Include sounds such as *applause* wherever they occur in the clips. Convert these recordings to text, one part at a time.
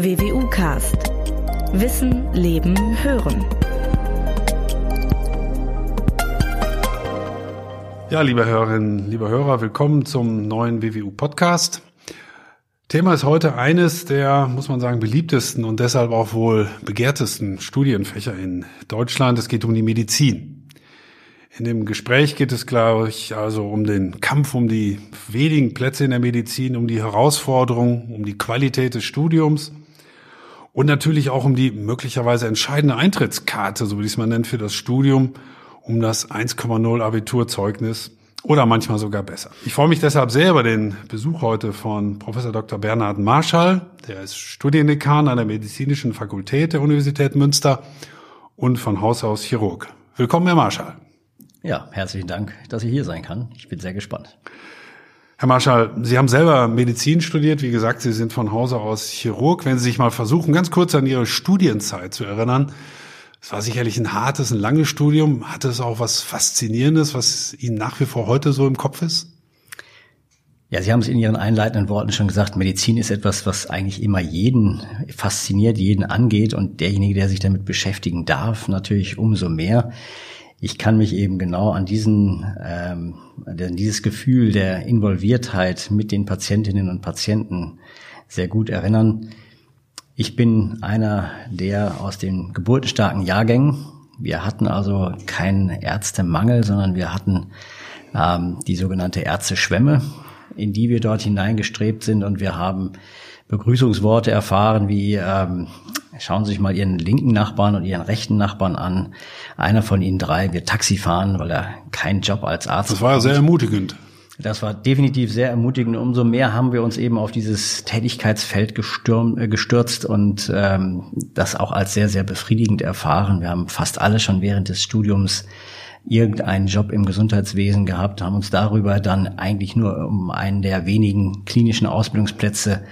WWU Cast. Wissen, Leben, Hören. Ja, liebe Hörerinnen, liebe Hörer, willkommen zum neuen WWU Podcast. Thema ist heute eines der, muss man sagen, beliebtesten und deshalb auch wohl begehrtesten Studienfächer in Deutschland. Es geht um die Medizin. In dem Gespräch geht es, glaube ich, also um den Kampf um die wenigen Plätze in der Medizin, um die Herausforderungen, um die Qualität des Studiums und natürlich auch um die möglicherweise entscheidende Eintrittskarte, so wie es man nennt, für das Studium, um das 1,0 Abiturzeugnis oder manchmal sogar besser. Ich freue mich deshalb sehr über den Besuch heute von Professor Dr. Bernhard Marschall, der ist Studiendekan an der Medizinischen Fakultät der Universität Münster und von Haus aus Chirurg. Willkommen, Herr Marschall. Ja, herzlichen Dank, dass ich hier sein kann. Ich bin sehr gespannt. Herr Marschall, Sie haben selber Medizin studiert. Wie gesagt, Sie sind von Hause aus Chirurg. Wenn Sie sich mal versuchen, ganz kurz an Ihre Studienzeit zu erinnern. Es war sicherlich ein hartes, ein langes Studium. Hatte es auch was Faszinierendes, was Ihnen nach wie vor heute so im Kopf ist? Ja, Sie haben es in Ihren einleitenden Worten schon gesagt, Medizin ist etwas, was eigentlich immer jeden fasziniert, jeden angeht und derjenige, der sich damit beschäftigen darf, natürlich umso mehr ich kann mich eben genau an diesen, ähm, an dieses Gefühl der Involviertheit mit den Patientinnen und Patienten sehr gut erinnern. Ich bin einer der aus den geburtenstarken Jahrgängen. Wir hatten also keinen Ärztemangel, sondern wir hatten ähm, die sogenannte Ärzteschwemme, in die wir dort hineingestrebt sind und wir haben Begrüßungsworte erfahren wie ähm, schauen Sie sich mal Ihren linken Nachbarn und Ihren rechten Nachbarn an. Einer von Ihnen drei wird Taxi fahren, weil er keinen Job als Arzt hat. Das war sehr ermutigend. Das war definitiv sehr ermutigend. Umso mehr haben wir uns eben auf dieses Tätigkeitsfeld gestürm, äh, gestürzt und ähm, das auch als sehr, sehr befriedigend erfahren. Wir haben fast alle schon während des Studiums irgendeinen Job im Gesundheitswesen gehabt, haben uns darüber dann eigentlich nur um einen der wenigen klinischen Ausbildungsplätze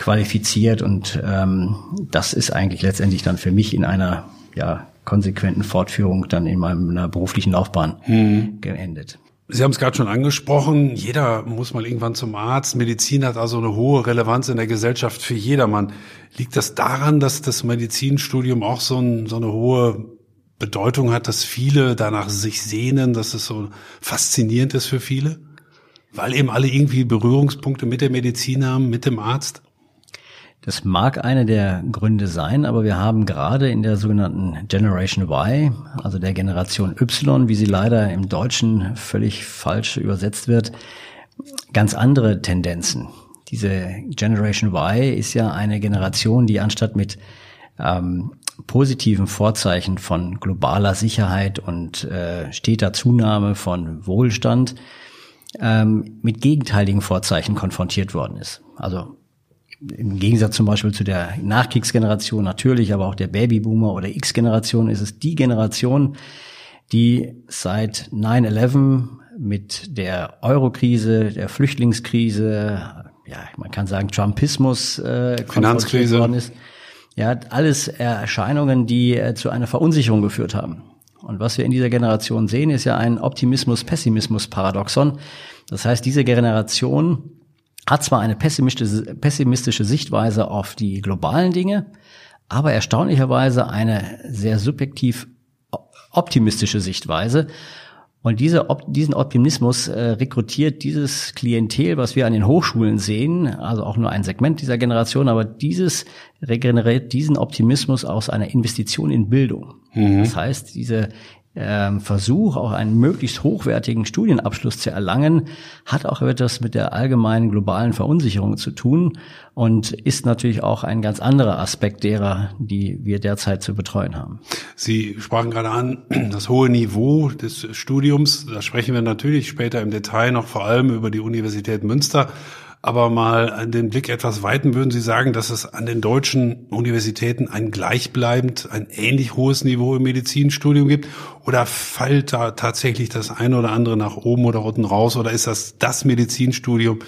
qualifiziert und ähm, das ist eigentlich letztendlich dann für mich in einer ja, konsequenten Fortführung dann in meiner beruflichen Laufbahn hm. geendet. Sie haben es gerade schon angesprochen, jeder muss mal irgendwann zum Arzt. Medizin hat also eine hohe Relevanz in der Gesellschaft für jedermann. Liegt das daran, dass das Medizinstudium auch so, ein, so eine hohe Bedeutung hat, dass viele danach sich sehnen, dass es so faszinierend ist für viele? Weil eben alle irgendwie Berührungspunkte mit der Medizin haben, mit dem Arzt? Das mag eine der Gründe sein, aber wir haben gerade in der sogenannten Generation Y, also der Generation Y, wie sie leider im Deutschen völlig falsch übersetzt wird, ganz andere Tendenzen. Diese Generation Y ist ja eine Generation, die anstatt mit ähm, positiven Vorzeichen von globaler Sicherheit und äh, steter Zunahme von Wohlstand ähm, mit gegenteiligen Vorzeichen konfrontiert worden ist. Also im Gegensatz zum Beispiel zu der Nachkriegsgeneration natürlich, aber auch der Babyboomer oder X-Generation ist es die Generation, die seit 9-11 mit der Eurokrise, der Flüchtlingskrise, ja, man kann sagen Trumpismus äh, Finanzkrise worden ist. Ja, alles Erscheinungen, die äh, zu einer Verunsicherung geführt haben. Und was wir in dieser Generation sehen, ist ja ein Optimismus-Pessimismus-Paradoxon. Das heißt, diese Generation hat zwar eine pessimistische, pessimistische Sichtweise auf die globalen Dinge, aber erstaunlicherweise eine sehr subjektiv optimistische Sichtweise. Und diese, diesen Optimismus äh, rekrutiert dieses Klientel, was wir an den Hochschulen sehen, also auch nur ein Segment dieser Generation, aber dieses regeneriert diesen Optimismus aus einer Investition in Bildung. Mhm. Das heißt, diese Versuch, auch einen möglichst hochwertigen Studienabschluss zu erlangen, hat auch etwas mit der allgemeinen globalen Verunsicherung zu tun und ist natürlich auch ein ganz anderer Aspekt derer, die wir derzeit zu betreuen haben. Sie sprachen gerade an, *clears throat* das hohe Niveau des Studiums, da sprechen wir natürlich später im Detail noch vor allem über die Universität Münster aber mal den Blick etwas weiten, würden Sie sagen, dass es an den deutschen Universitäten ein gleichbleibend, ein ähnlich hohes Niveau im Medizinstudium gibt? Oder fällt da tatsächlich das eine oder andere nach oben oder unten raus? Oder ist das das Medizinstudium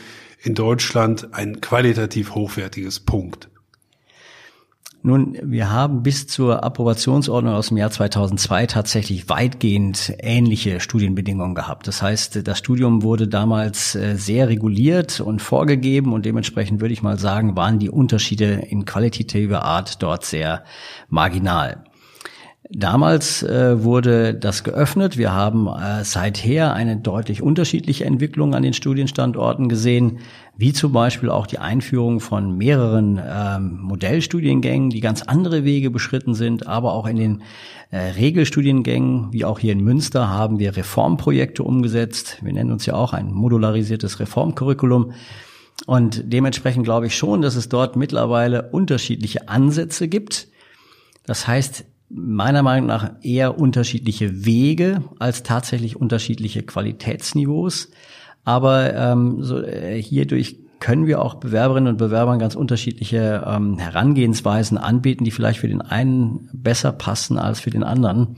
in Deutschland ein qualitativ hochwertiges Punkt? Nun, wir haben bis zur Approbationsordnung aus dem Jahr 2002 tatsächlich weitgehend ähnliche Studienbedingungen gehabt. Das heißt, das Studium wurde damals äh, sehr reguliert und vorgegeben und dementsprechend würde ich mal sagen, waren die Unterschiede in qualitativer Art dort sehr marginal. Damals äh, wurde das geöffnet. Wir haben äh, seither eine deutlich unterschiedliche Entwicklung an den Studienstandorten gesehen, wie zum Beispiel auch die Einführung von mehreren ähm, Modellstudiengängen, die ganz andere Wege beschritten sind, aber auch in den äh, Regelstudiengängen, wie auch hier in Münster, haben wir Reformprojekte umgesetzt. Wir nennen uns ja auch ein modularisiertes Reformcurriculum. Und dementsprechend glaube ich schon, dass es dort mittlerweile unterschiedliche Ansätze gibt. Das heißt, meiner Meinung nach eher unterschiedliche Wege als tatsächlich unterschiedliche Qualitätsniveaus. Aber ähm, so, äh, hierdurch können wir auch Bewerberinnen und Bewerbern ganz unterschiedliche ähm, Herangehensweisen anbieten, die vielleicht für den einen besser passen als für den anderen.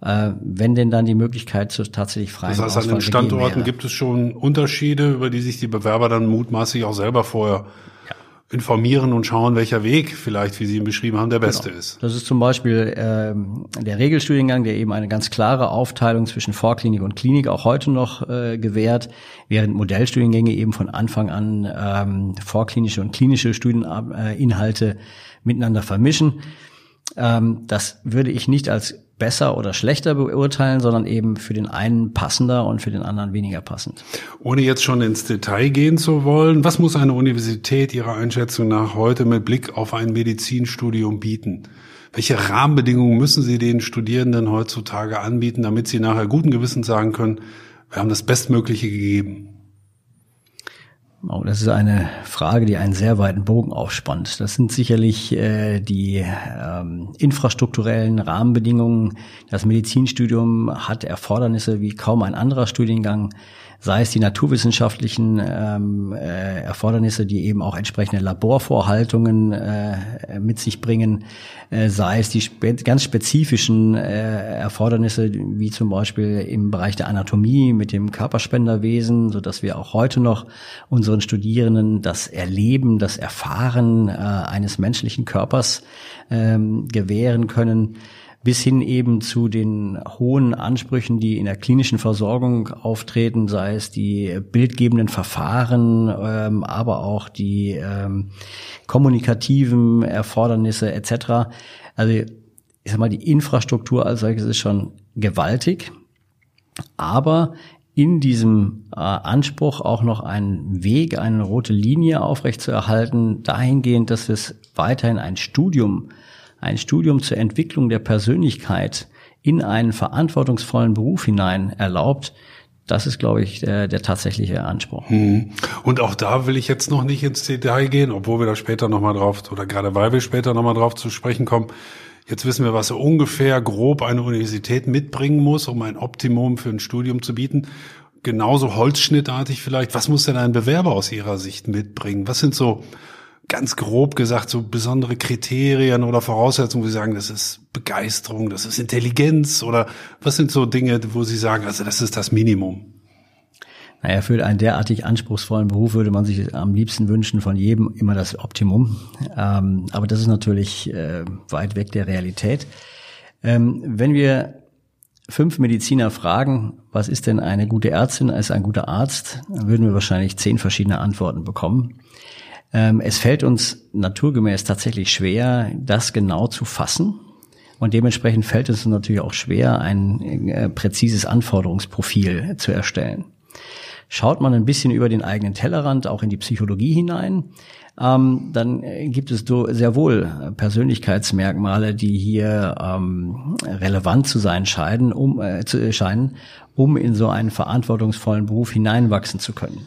Äh, wenn denn dann die Möglichkeit zu tatsächlich freien Das heißt, an den Standorten gibt es schon Unterschiede, über die sich die Bewerber dann mutmaßlich auch selber vorher informieren und schauen, welcher Weg vielleicht, wie Sie ihn beschrieben haben, der genau. beste ist. Das ist zum Beispiel ähm, der Regelstudiengang, der eben eine ganz klare Aufteilung zwischen Vorklinik und Klinik auch heute noch äh, gewährt, während Modellstudiengänge eben von Anfang an ähm, vorklinische und klinische Studieninhalte miteinander vermischen. Ähm, das würde ich nicht als besser oder schlechter beurteilen, sondern eben für den einen passender und für den anderen weniger passend. Ohne jetzt schon ins Detail gehen zu wollen, was muss eine Universität Ihrer Einschätzung nach heute mit Blick auf ein Medizinstudium bieten? Welche Rahmenbedingungen müssen Sie den Studierenden heutzutage anbieten, damit sie nachher guten Gewissens sagen können, wir haben das Bestmögliche gegeben? Oh, das ist eine Frage, die einen sehr weiten Bogen aufspannt. Das sind sicherlich äh, die ähm, infrastrukturellen Rahmenbedingungen. Das Medizinstudium hat Erfordernisse wie kaum ein anderer Studiengang sei es die naturwissenschaftlichen ähm, äh, Erfordernisse, die eben auch entsprechende Laborvorhaltungen äh, mit sich bringen, äh, sei es die spe ganz spezifischen äh, Erfordernisse, wie zum Beispiel im Bereich der Anatomie mit dem Körperspenderwesen, so dass wir auch heute noch unseren Studierenden das Erleben, das Erfahren äh, eines menschlichen Körpers ähm, gewähren können bis hin eben zu den hohen Ansprüchen, die in der klinischen Versorgung auftreten, sei es die bildgebenden Verfahren, ähm, aber auch die ähm, kommunikativen Erfordernisse etc. Also ich sag mal, die Infrastruktur als solches ist schon gewaltig, aber in diesem äh, Anspruch auch noch einen Weg, eine rote Linie aufrechtzuerhalten, dahingehend, dass es weiterhin ein Studium ein Studium zur Entwicklung der Persönlichkeit in einen verantwortungsvollen Beruf hinein erlaubt, das ist, glaube ich, der, der tatsächliche Anspruch. Hm. Und auch da will ich jetzt noch nicht ins Detail gehen, obwohl wir da später nochmal drauf, oder gerade weil wir später nochmal drauf zu sprechen kommen. Jetzt wissen wir, was ungefähr grob eine Universität mitbringen muss, um ein Optimum für ein Studium zu bieten. Genauso holzschnittartig vielleicht. Was muss denn ein Bewerber aus Ihrer Sicht mitbringen? Was sind so ganz grob gesagt so besondere Kriterien oder Voraussetzungen, wo Sie sagen, das ist Begeisterung, das ist Intelligenz oder was sind so Dinge, wo Sie sagen, also das ist das Minimum? Naja, für einen derartig anspruchsvollen Beruf würde man sich am liebsten wünschen von jedem immer das Optimum. Ähm, aber das ist natürlich äh, weit weg der Realität. Ähm, wenn wir fünf Mediziner fragen, was ist denn eine gute Ärztin als ein guter Arzt, dann würden wir wahrscheinlich zehn verschiedene Antworten bekommen. Ähm, es fällt uns naturgemäß tatsächlich schwer, das genau zu fassen. Und dementsprechend fällt es uns natürlich auch schwer, ein äh, präzises Anforderungsprofil zu erstellen. Schaut man ein bisschen über den eigenen Tellerrand, auch in die Psychologie hinein, ähm, dann äh, gibt es sehr wohl Persönlichkeitsmerkmale, die hier ähm, relevant zu sein scheinen, um, äh, zu scheinen, um in so einen verantwortungsvollen Beruf hineinwachsen zu können.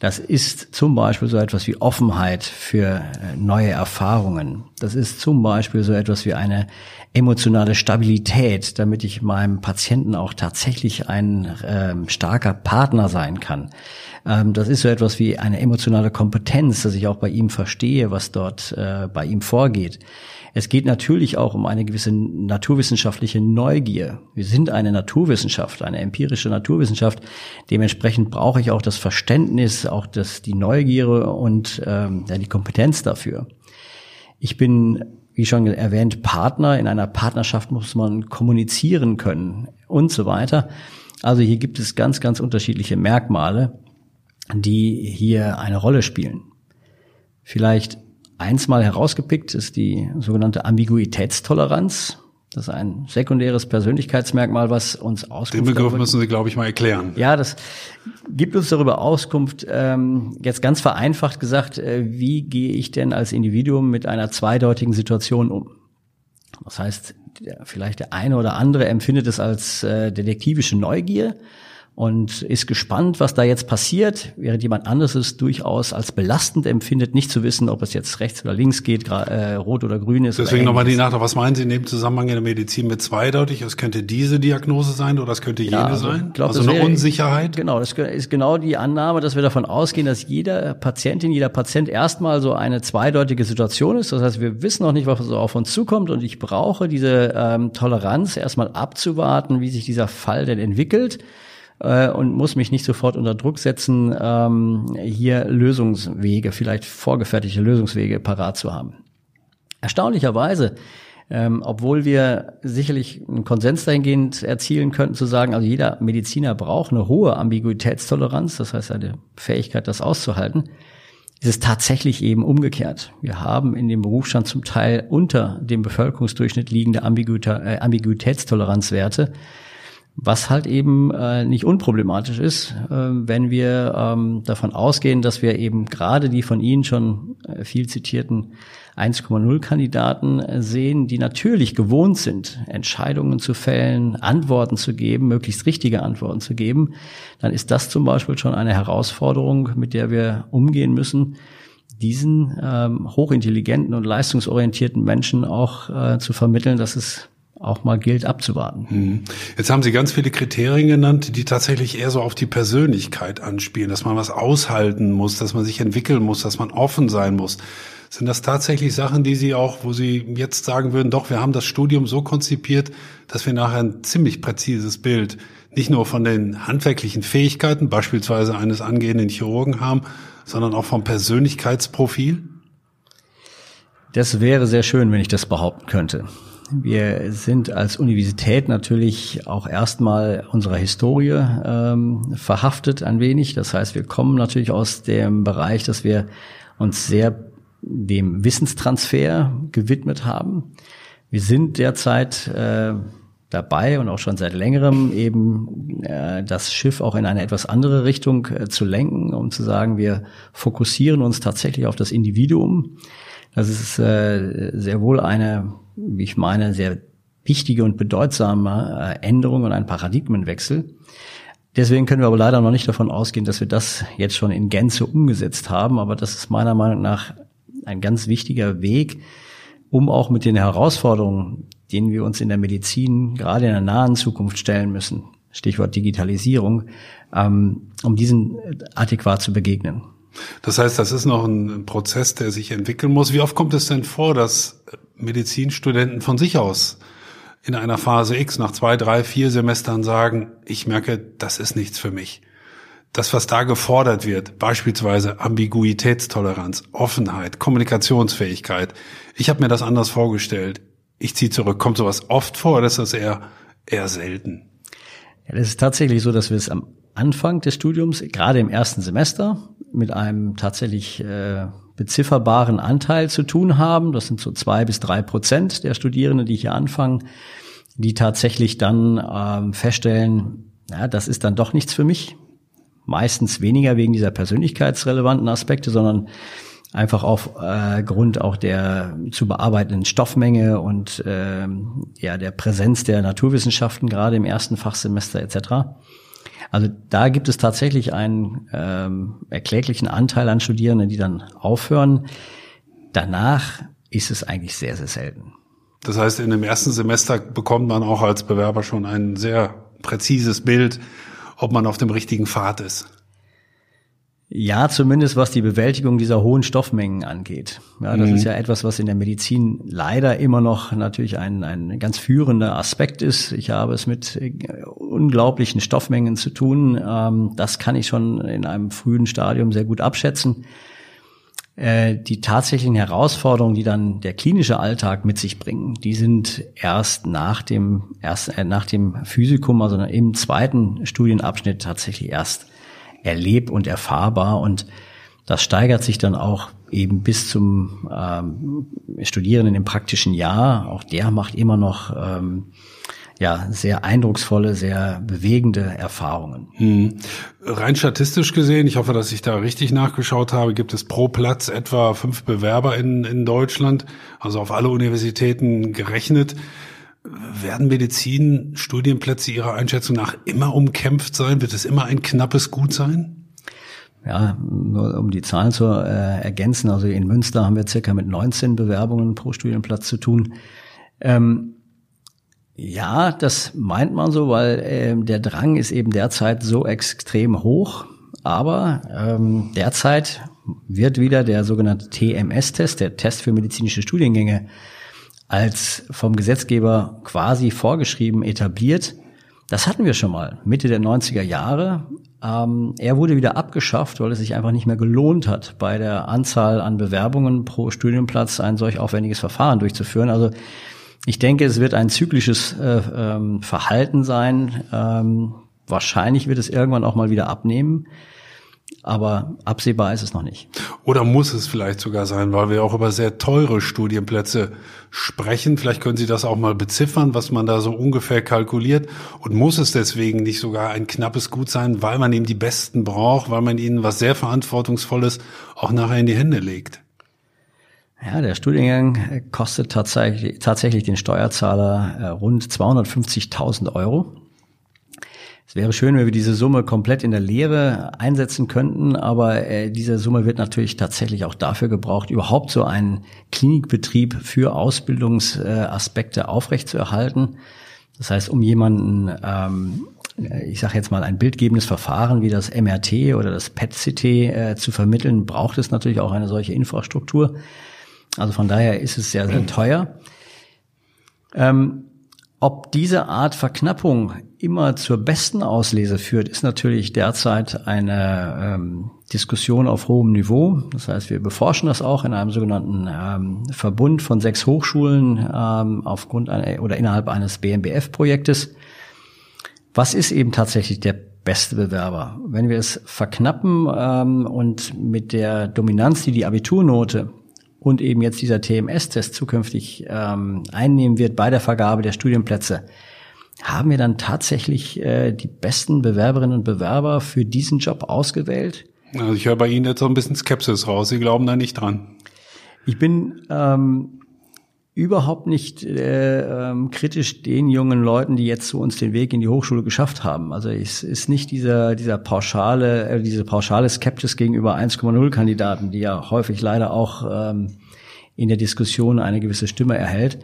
Das ist zum Beispiel so etwas wie Offenheit für äh, neue Erfahrungen. Das ist zum Beispiel so etwas wie eine emotionale Stabilität, damit ich meinem Patienten auch tatsächlich ein ähm, starker Partner sein kann. Ähm, das ist so etwas wie eine emotionale Kompetenz, dass ich auch bei ihm verstehe, was dort äh, bei ihm vorgeht. Es geht natürlich auch um eine gewisse naturwissenschaftliche Neugier. Wir sind eine Naturwissenschaft, eine empirische Naturwissenschaft. Dementsprechend brauche ich auch das Verständnis, auch das, die Neugier und ähm, ja, die Kompetenz dafür. Ich bin wie schon erwähnt, Partner. In einer Partnerschaft muss man kommunizieren können und so weiter. Also hier gibt es ganz, ganz unterschiedliche Merkmale, die hier eine Rolle spielen. Vielleicht eins mal herausgepickt ist die sogenannte Ambiguitätstoleranz. Das ist ein sekundäres Persönlichkeitsmerkmal, was uns Auskunft Den Begriff müssen Sie, glaube ich, mal erklären. Ja, das gibt uns darüber Auskunft. Ähm, jetzt ganz vereinfacht gesagt, äh, wie gehe ich denn als Individuum mit einer zweideutigen Situation um? Das heißt, der, vielleicht der eine oder andere empfindet es als äh, detektivische Neugier und ist gespannt, was da jetzt passiert, während jemand anderes es durchaus als belastend empfindet, nicht zu wissen, ob es jetzt rechts oder links geht, äh, rot oder grün ist. Deswegen nochmal die Nachfrage, was meinen Sie in dem Zusammenhang in der Medizin mit zweideutig? Es könnte diese Diagnose sein oder es könnte jene ja, also, sein? Glaub, also eine wäre, Unsicherheit? Genau, das ist genau die Annahme, dass wir davon ausgehen, dass jeder Patientin, jeder Patient erstmal so eine zweideutige Situation ist. Das heißt, wir wissen noch nicht, was so auf uns zukommt und ich brauche diese ähm, Toleranz erstmal abzuwarten, wie sich dieser Fall denn entwickelt äh, und muss mich nicht sofort unter Druck setzen, ähm, hier Lösungswege, vielleicht vorgefertigte Lösungswege parat zu haben. Erstaunlicherweise ähm, obwohl wir sicherlich einen Konsens dahingehend erzielen könnten, zu sagen, also jeder Mediziner braucht eine hohe Ambiguitätstoleranz, das heißt eine Fähigkeit, das auszuhalten, ist es tatsächlich eben umgekehrt. Wir haben in dem Berufsstand zum Teil unter dem Bevölkerungsdurchschnitt liegende äh, Ambiguitätstoleranzwerte was halt eben äh, nicht unproblematisch ist, äh, wenn wir ähm, davon ausgehen, dass wir eben gerade die von Ihnen schon äh, viel zitierten 1,0 Kandidaten äh, sehen, die natürlich gewohnt sind, Entscheidungen zu fällen, Antworten zu geben, möglichst richtige Antworten zu geben, dann ist das zum Beispiel schon eine Herausforderung, mit der wir umgehen müssen, diesen ähm, hochintelligenten und leistungsorientierten Menschen auch äh, zu vermitteln, dass es auch mal gilt abzuwarten. Hm. Jetzt haben Sie ganz viele Kriterien genannt, die tatsächlich eher so auf die Persönlichkeit anspielen, dass man was aushalten muss, dass man sich entwickeln muss, dass man offen sein muss. Sind das tatsächlich Sachen, die Sie auch, wo Sie jetzt sagen würden, doch, wir haben das Studium so konzipiert, dass wir nachher ein ziemlich präzises Bild nicht nur von den handwerklichen Fähigkeiten, beispielsweise eines angehenden Chirurgen haben, sondern auch vom Persönlichkeitsprofil? Das wäre sehr schön, wenn ich das behaupten könnte. Wir sind als Universität natürlich auch erstmal unserer Historie ähm, verhaftet ein wenig. Das heißt, wir kommen natürlich aus dem Bereich, dass wir uns sehr dem Wissenstransfer gewidmet haben. Wir sind derzeit äh, dabei und auch schon seit längerem eben äh, das Schiff auch in eine etwas andere Richtung äh, zu lenken, um zu sagen, wir fokussieren uns tatsächlich auf das Individuum. Das ist äh, sehr wohl eine wie ich meine, sehr wichtige und bedeutsame äh, Änderung und ein Paradigmenwechsel. Deswegen können wir aber leider noch nicht davon ausgehen, dass wir das jetzt schon in Gänze umgesetzt haben. Aber das ist meiner Meinung nach ein ganz wichtiger Weg, um auch mit den Herausforderungen, denen wir uns in der Medizin gerade in der nahen Zukunft stellen müssen, Stichwort Digitalisierung, ähm, um diesen adäquat zu begegnen. Das heißt, das ist noch ein Prozess, der sich entwickeln muss. Wie oft kommt es denn vor, dass Medizinstudenten von sich aus in einer Phase X nach zwei, drei, vier Semestern sagen, ich merke, das ist nichts für mich. Das, was da gefordert wird, beispielsweise Ambiguitätstoleranz, Offenheit, Kommunikationsfähigkeit, ich habe mir das anders vorgestellt. Ich ziehe zurück. Kommt sowas oft vor oder ist das eher, eher selten? Ja, das ist tatsächlich so, dass wir es am Anfang des Studiums, gerade im ersten Semester, mit einem tatsächlich äh, bezifferbaren Anteil zu tun haben. Das sind so zwei bis drei Prozent der Studierenden, die hier anfangen, die tatsächlich dann ähm, feststellen, ja, das ist dann doch nichts für mich. Meistens weniger wegen dieser persönlichkeitsrelevanten Aspekte, sondern einfach auf äh, auch der zu bearbeitenden Stoffmenge und äh, ja der Präsenz der Naturwissenschaften gerade im ersten Fachsemester etc. Also da gibt es tatsächlich einen ähm, erkläglichen Anteil an Studierenden, die dann aufhören. Danach ist es eigentlich sehr, sehr selten. Das heißt, in dem ersten Semester bekommt man auch als Bewerber schon ein sehr präzises Bild, ob man auf dem richtigen Pfad ist. Ja, zumindest was die Bewältigung dieser hohen Stoffmengen angeht. Ja, das mhm. ist ja etwas, was in der Medizin leider immer noch natürlich ein, ein ganz führender Aspekt ist. Ich habe es mit äh, unglaublichen Stoffmengen zu tun. Ähm, das kann ich schon in einem frühen Stadium sehr gut abschätzen. Äh, die tatsächlichen Herausforderungen, die dann der klinische Alltag mit sich bringen, die sind erst nach dem erst äh, nach dem Physikum, also im zweiten Studienabschnitt tatsächlich erst erlebt und erfahrbar und das steigert sich dann auch eben bis zum ähm, Studierenden im praktischen Jahr. Auch der macht immer noch ähm, ja, sehr eindrucksvolle, sehr bewegende Erfahrungen. Hm. Rein statistisch gesehen, ich hoffe, dass ich da richtig nachgeschaut habe, gibt es pro Platz etwa fünf Bewerber in, in Deutschland, also auf alle Universitäten gerechnet. Werden Medizin-Studienplätze Ihrer Einschätzung nach immer umkämpft sein? Wird es immer ein knappes Gut sein? Ja, nur um die Zahlen zu äh, ergänzen, also in Münster haben wir circa mit 19 Bewerbungen pro Studienplatz zu tun. Ähm, ja, das meint man so, weil äh, der Drang ist eben derzeit so extrem hoch. Aber ähm, derzeit wird wieder der sogenannte TMS-Test, der Test für medizinische Studiengänge, als vom Gesetzgeber quasi vorgeschrieben etabliert. Das hatten wir schon mal Mitte der 90er Jahre. Ähm, er wurde wieder abgeschafft, weil es sich einfach nicht mehr gelohnt hat, bei der Anzahl an Bewerbungen pro Studienplatz ein solch aufwendiges Verfahren durchzuführen. Also ich denke, es wird ein zyklisches äh, ähm, Verhalten sein. Ähm, wahrscheinlich wird es irgendwann auch mal wieder abnehmen. Aber absehbar ist es noch nicht. Oder muss es vielleicht sogar sein, weil wir auch über sehr teure Studienplätze sprechen. Vielleicht können Sie das auch mal beziffern, was man da so ungefähr kalkuliert. Und muss es deswegen nicht sogar ein knappes Gut sein, weil man eben die Besten braucht, weil man ihnen was sehr Verantwortungsvolles auch nachher in die Hände legt? Ja, der Studiengang kostet tatsächlich, tatsächlich den Steuerzahler äh, rund 250.000 Euro. Es wäre schön, wenn wir diese Summe komplett in der Lehre einsetzen könnten, aber äh, diese Summe wird natürlich tatsächlich auch dafür gebraucht, überhaupt so einen Klinikbetrieb für Ausbildungsaspekte aufrechtzuerhalten. Das heißt, um jemanden, ähm, ich sage jetzt mal, ein bildgebendes Verfahren wie das MRT oder das PET-CT äh, zu vermitteln, braucht es natürlich auch eine solche Infrastruktur. Also von daher ist es sehr, sehr teuer. Ähm, ob diese Art Verknappung immer zur besten Auslese führt, ist natürlich derzeit eine ähm, Diskussion auf hohem Niveau. Das heißt, wir beforschen das auch in einem sogenannten ähm, Verbund von sechs Hochschulen ähm, aufgrund einer, oder innerhalb eines BMBF-Projektes. Was ist eben tatsächlich der beste Bewerber? Wenn wir es verknappen ähm, und mit der Dominanz, die die Abiturnote und eben jetzt dieser TMS-Test zukünftig ähm, einnehmen wird bei der Vergabe der Studienplätze, haben wir dann tatsächlich äh, die besten Bewerberinnen und Bewerber für diesen Job ausgewählt? Also ich höre bei Ihnen jetzt so ein bisschen Skepsis raus. Sie glauben da nicht dran. Ich bin ähm, überhaupt nicht äh, ähm, kritisch den jungen Leuten, die jetzt zu uns den Weg in die Hochschule geschafft haben. Also es ist nicht dieser dieser pauschale äh, diese pauschale Skepsis gegenüber 1,0 Kandidaten, die ja häufig leider auch ähm, in der Diskussion eine gewisse Stimme erhält.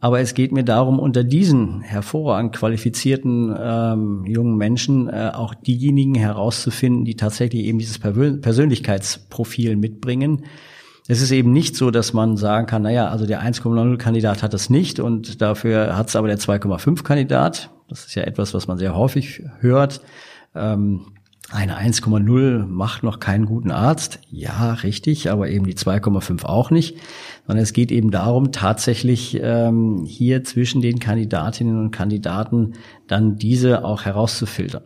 Aber es geht mir darum, unter diesen hervorragend qualifizierten ähm, jungen Menschen äh, auch diejenigen herauszufinden, die tatsächlich eben dieses Persönlichkeitsprofil mitbringen, es ist eben nicht so, dass man sagen kann, naja, also der 1,0 Kandidat hat es nicht und dafür hat es aber der 2,5 Kandidat. Das ist ja etwas, was man sehr häufig hört. Ähm, eine 1,0 macht noch keinen guten Arzt. Ja, richtig, aber eben die 2,5 auch nicht. Sondern es geht eben darum, tatsächlich ähm, hier zwischen den Kandidatinnen und Kandidaten dann diese auch herauszufiltern.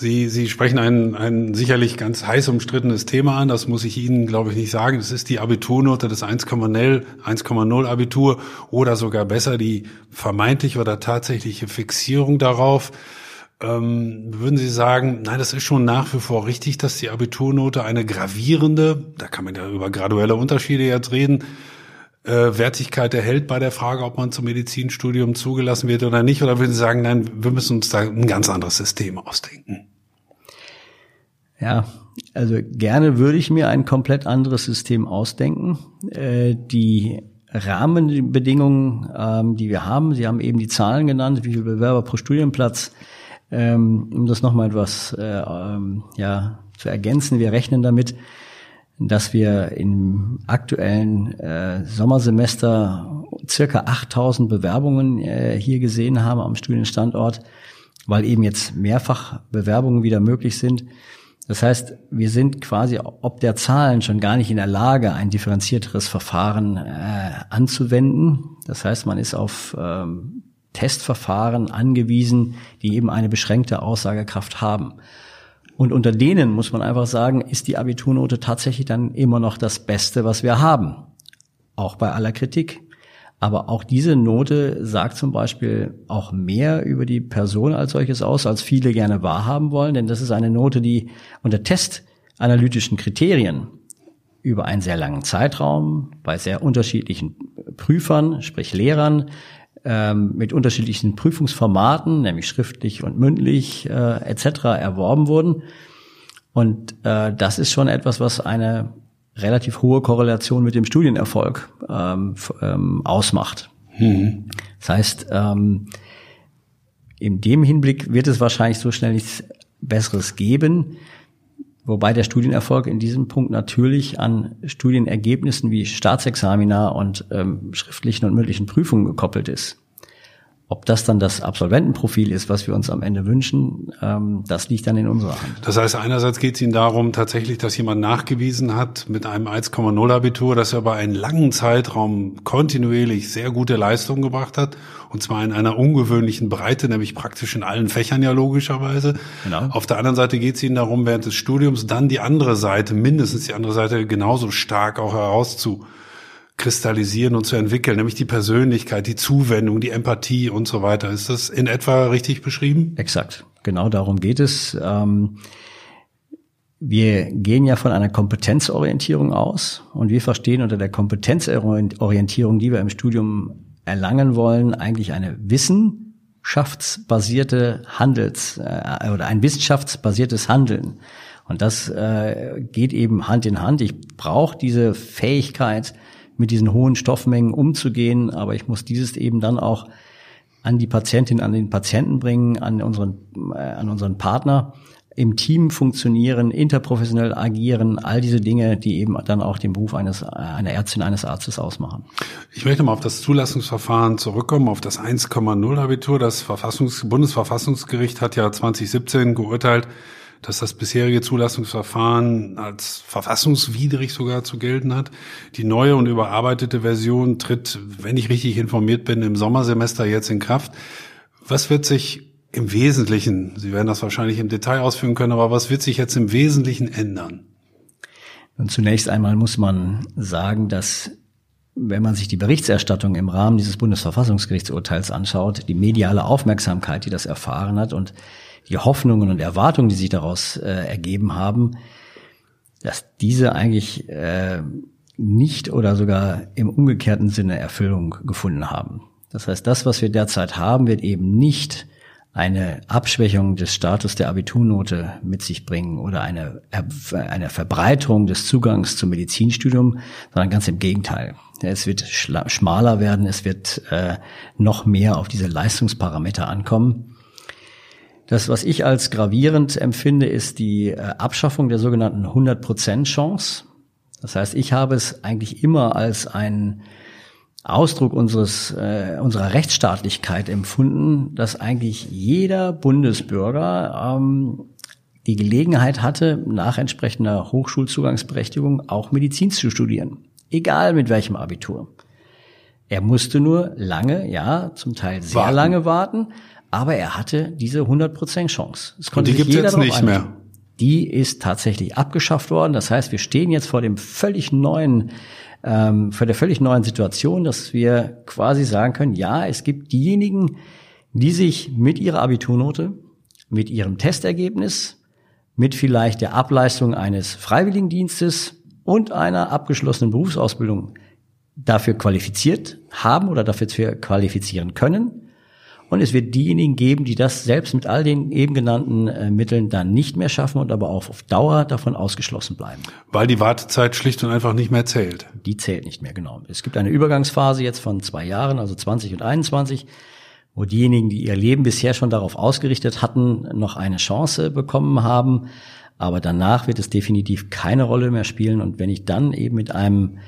Sie, Sie sprechen ein, ein sicherlich ganz heiß umstrittenes Thema an. Das muss ich Ihnen, glaube ich, nicht sagen. Das ist die Abiturnote des 1,0 1,0 Abitur oder sogar besser die vermeintliche oder tatsächliche Fixierung darauf. Ähm, würden Sie sagen, nein, das ist schon nach wie vor richtig, dass die Abiturnote eine gravierende, da kann man ja über graduelle Unterschiede jetzt reden, äh, Wertigkeit erhält bei der Frage, ob man zum Medizinstudium zugelassen wird oder nicht? Oder würden Sie sagen, nein, wir müssen uns da ein ganz anderes System ausdenken? Ja, also gerne würde ich mir ein komplett anderes System ausdenken. Äh, die Rahmenbedingungen, ähm, die wir haben, Sie haben eben die Zahlen genannt, wie viele Bewerber pro Studienplatz. Ähm, um das nochmal etwas äh, ähm, ja, zu ergänzen, wir rechnen damit, dass wir im aktuellen äh, Sommersemester circa 8000 Bewerbungen äh, hier gesehen haben am Studienstandort, weil eben jetzt mehrfach Bewerbungen wieder möglich sind. Das heißt, wir sind quasi ob der Zahlen schon gar nicht in der Lage, ein differenzierteres Verfahren äh, anzuwenden. Das heißt, man ist auf ähm, Testverfahren angewiesen, die eben eine beschränkte Aussagekraft haben. Und unter denen muss man einfach sagen, ist die Abiturnote tatsächlich dann immer noch das Beste, was wir haben. Auch bei aller Kritik. Aber auch diese Note sagt zum Beispiel auch mehr über die Person als solches aus, als viele gerne wahrhaben wollen. Denn das ist eine Note, die unter testanalytischen Kriterien über einen sehr langen Zeitraum bei sehr unterschiedlichen Prüfern, sprich Lehrern, ähm, mit unterschiedlichen Prüfungsformaten, nämlich schriftlich und mündlich äh, etc. erworben wurden. Und äh, das ist schon etwas, was eine relativ hohe Korrelation mit dem Studienerfolg ähm, ähm, ausmacht. Mhm. Das heißt, ähm, in dem Hinblick wird es wahrscheinlich so schnell nichts Besseres geben, wobei der Studienerfolg in diesem Punkt natürlich an Studienergebnissen wie Staatsexamina und ähm, schriftlichen und mündlichen Prüfungen gekoppelt ist. Ob das dann das Absolventenprofil ist, was wir uns am Ende wünschen, ähm, das liegt dann in unserer Hand. Das heißt, einerseits geht es Ihnen darum, tatsächlich, dass jemand nachgewiesen hat mit einem 1,0 Abitur, dass er über einen langen Zeitraum kontinuierlich sehr gute Leistungen gebracht hat. Und zwar in einer ungewöhnlichen Breite, nämlich praktisch in allen Fächern ja logischerweise. Genau. Auf der anderen Seite geht es Ihnen darum, während des Studiums dann die andere Seite, mindestens die andere Seite genauso stark auch herauszu kristallisieren und zu entwickeln, nämlich die Persönlichkeit, die Zuwendung, die Empathie und so weiter. Ist das in etwa richtig beschrieben? Exakt. Genau darum geht es. Ähm, wir gehen ja von einer Kompetenzorientierung aus und wir verstehen unter der Kompetenzorientierung, die wir im Studium erlangen wollen, eigentlich eine wissenschaftsbasierte Handels äh, oder ein wissenschaftsbasiertes Handeln. Und das äh, geht eben Hand in Hand. Ich brauche diese Fähigkeit, mit diesen hohen Stoffmengen umzugehen. Aber ich muss dieses eben dann auch an die Patientin, an den Patienten bringen, an unseren, äh, an unseren Partner im Team funktionieren, interprofessionell agieren, all diese Dinge, die eben dann auch den Beruf eines, einer Ärztin, eines Arztes ausmachen. Ich möchte mal auf das Zulassungsverfahren zurückkommen, auf das 1,0 Abitur. Das Verfassungs Bundesverfassungsgericht hat ja 2017 geurteilt, dass das bisherige Zulassungsverfahren als verfassungswidrig sogar zu gelten hat. Die neue und überarbeitete Version tritt, wenn ich richtig informiert bin, im Sommersemester jetzt in Kraft. Was wird sich im Wesentlichen, Sie werden das wahrscheinlich im Detail ausführen können, aber was wird sich jetzt im Wesentlichen ändern? Und zunächst einmal muss man sagen, dass wenn man sich die Berichterstattung im Rahmen dieses Bundesverfassungsgerichtsurteils anschaut, die mediale Aufmerksamkeit, die das erfahren hat und die Hoffnungen und Erwartungen, die sich daraus äh, ergeben haben, dass diese eigentlich äh, nicht oder sogar im umgekehrten Sinne Erfüllung gefunden haben. Das heißt, das, was wir derzeit haben, wird eben nicht eine Abschwächung des Status der Abiturnote mit sich bringen oder eine, eine Verbreiterung des Zugangs zum Medizinstudium, sondern ganz im Gegenteil. Es wird schmaler werden, es wird äh, noch mehr auf diese Leistungsparameter ankommen. Das, was ich als gravierend empfinde, ist die äh, Abschaffung der sogenannten 100% Chance. Das heißt, ich habe es eigentlich immer als ein Ausdruck unseres, äh, unserer Rechtsstaatlichkeit empfunden, dass eigentlich jeder Bundesbürger ähm, die Gelegenheit hatte, nach entsprechender Hochschulzugangsberechtigung auch Medizin zu studieren. Egal mit welchem Abitur. Er musste nur lange, ja, zum Teil sehr warten. lange warten, aber er hatte diese 100% Chance. Es konnte Und die gibt es jetzt nicht mehr. Die ist tatsächlich abgeschafft worden. Das heißt, wir stehen jetzt vor dem völlig neuen, ähm, vor der völlig neuen Situation, dass wir quasi sagen können, ja, es gibt diejenigen, die sich mit ihrer Abiturnote, mit ihrem Testergebnis, mit vielleicht der Ableistung eines Freiwilligendienstes und einer abgeschlossenen Berufsausbildung dafür qualifiziert haben oder dafür qualifizieren können und es wird diejenigen geben, die das selbst mit all den eben genannten äh, Mitteln dann nicht mehr schaffen und aber auch auf Dauer davon ausgeschlossen bleiben. Weil die Wartezeit schlicht und einfach nicht mehr zählt. Die zählt nicht mehr, genau. Es gibt eine Übergangsphase jetzt von zwei Jahren, also 20 und 21, wo diejenigen, die ihr Leben bisher schon darauf ausgerichtet hatten, noch eine Chance bekommen haben. Aber danach wird es definitiv keine Rolle mehr spielen. Und wenn ich dann eben mit einem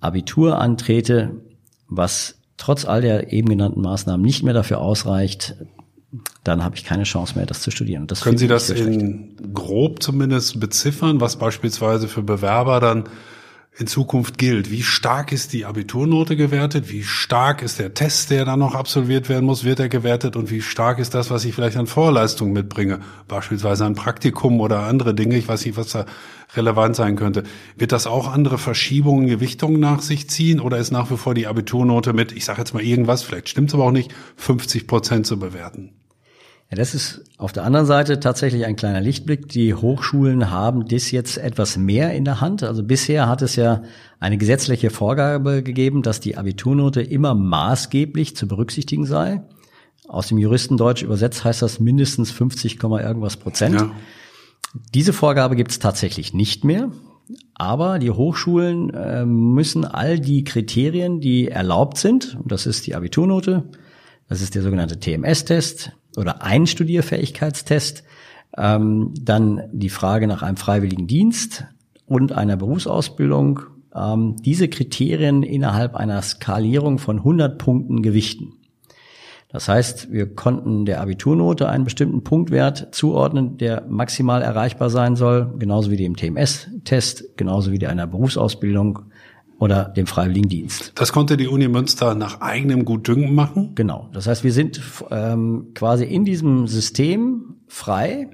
Abitur antrete, was trotz all der eben genannten Maßnahmen nicht mehr dafür ausreicht, dann habe ich keine Chance mehr, das zu studieren. Das Können Sie das in grob zumindest beziffern, was beispielsweise für Bewerber dann in Zukunft gilt. Wie stark ist die Abiturnote gewertet? Wie stark ist der Test, der dann noch absolviert werden muss, wird er gewertet? Und wie stark ist das, was ich vielleicht an Vorleistung mitbringe? Beispielsweise ein Praktikum oder andere Dinge. Ich weiß nicht, was da relevant sein könnte. Wird das auch andere Verschiebungen, Gewichtungen nach sich ziehen? Oder ist nach wie vor die Abiturnote mit, ich sage jetzt mal irgendwas, vielleicht stimmt es aber auch nicht, 50 Prozent zu bewerten? Ja, das ist auf der anderen Seite tatsächlich ein kleiner Lichtblick. Die Hochschulen haben das jetzt etwas mehr in der Hand. Also bisher hat es ja eine gesetzliche Vorgabe gegeben, dass die Abiturnote immer maßgeblich zu berücksichtigen sei. Aus dem Juristendeutsch übersetzt heißt das mindestens 50, irgendwas Prozent. Ja. Diese Vorgabe gibt es tatsächlich nicht mehr. Aber die Hochschulen äh, müssen all die Kriterien, die erlaubt sind, und das ist die Abiturnote, das ist der sogenannte TMS-Test, oder ein Studierfähigkeitstest, ähm, dann die Frage nach einem freiwilligen Dienst und einer Berufsausbildung, ähm, diese Kriterien innerhalb einer Skalierung von 100 Punkten gewichten. Das heißt, wir konnten der Abiturnote einen bestimmten Punktwert zuordnen, der maximal erreichbar sein soll, genauso wie dem TMS-Test, genauso wie der einer Berufsausbildung oder dem Freiwilligendienst. Das konnte die Uni Münster nach eigenem Gutdünken machen? Genau. Das heißt, wir sind ähm, quasi in diesem System frei.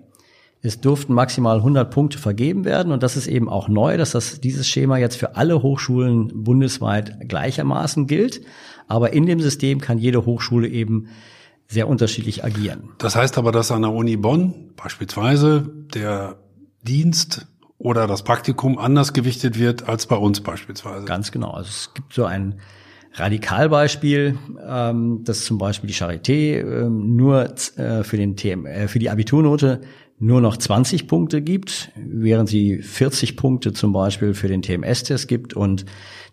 Es durften maximal 100 Punkte vergeben werden und das ist eben auch neu, dass das, dieses Schema jetzt für alle Hochschulen bundesweit gleichermaßen gilt. Aber in dem System kann jede Hochschule eben sehr unterschiedlich agieren. Das heißt aber, dass an der Uni Bonn beispielsweise der Dienst oder das Praktikum anders gewichtet wird als bei uns beispielsweise. Ganz genau. Also es gibt so ein Radikalbeispiel, ähm, dass zum Beispiel die Charité ähm, nur äh, für den TM, äh, für die Abiturnote nur noch 20 Punkte gibt, während sie 40 Punkte zum Beispiel für den TMS-Test gibt und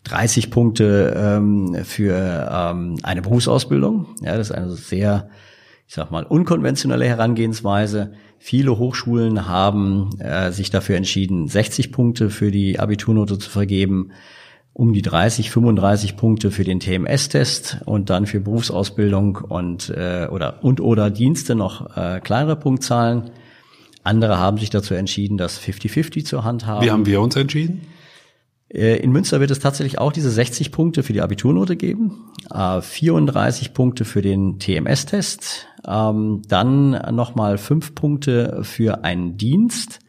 30 Punkte ähm, für ähm, eine Berufsausbildung. Ja, das ist eine sehr, ich sag mal, unkonventionelle Herangehensweise. Viele Hochschulen haben äh, sich dafür entschieden, 60 Punkte für die Abiturnote zu vergeben, um die 30, 35 Punkte für den TMS-Test und dann für Berufsausbildung und äh, oder und oder Dienste noch äh, kleinere Punktzahlen. Andere haben sich dazu entschieden, das 50-50 zur Hand haben. Wie haben wir uns entschieden? Äh, in Münster wird es tatsächlich auch diese 60 Punkte für die Abiturnote geben, 34 äh, Punkte für den TMS-Test, ähm, dann nochmal fünf Punkte für einen Dienst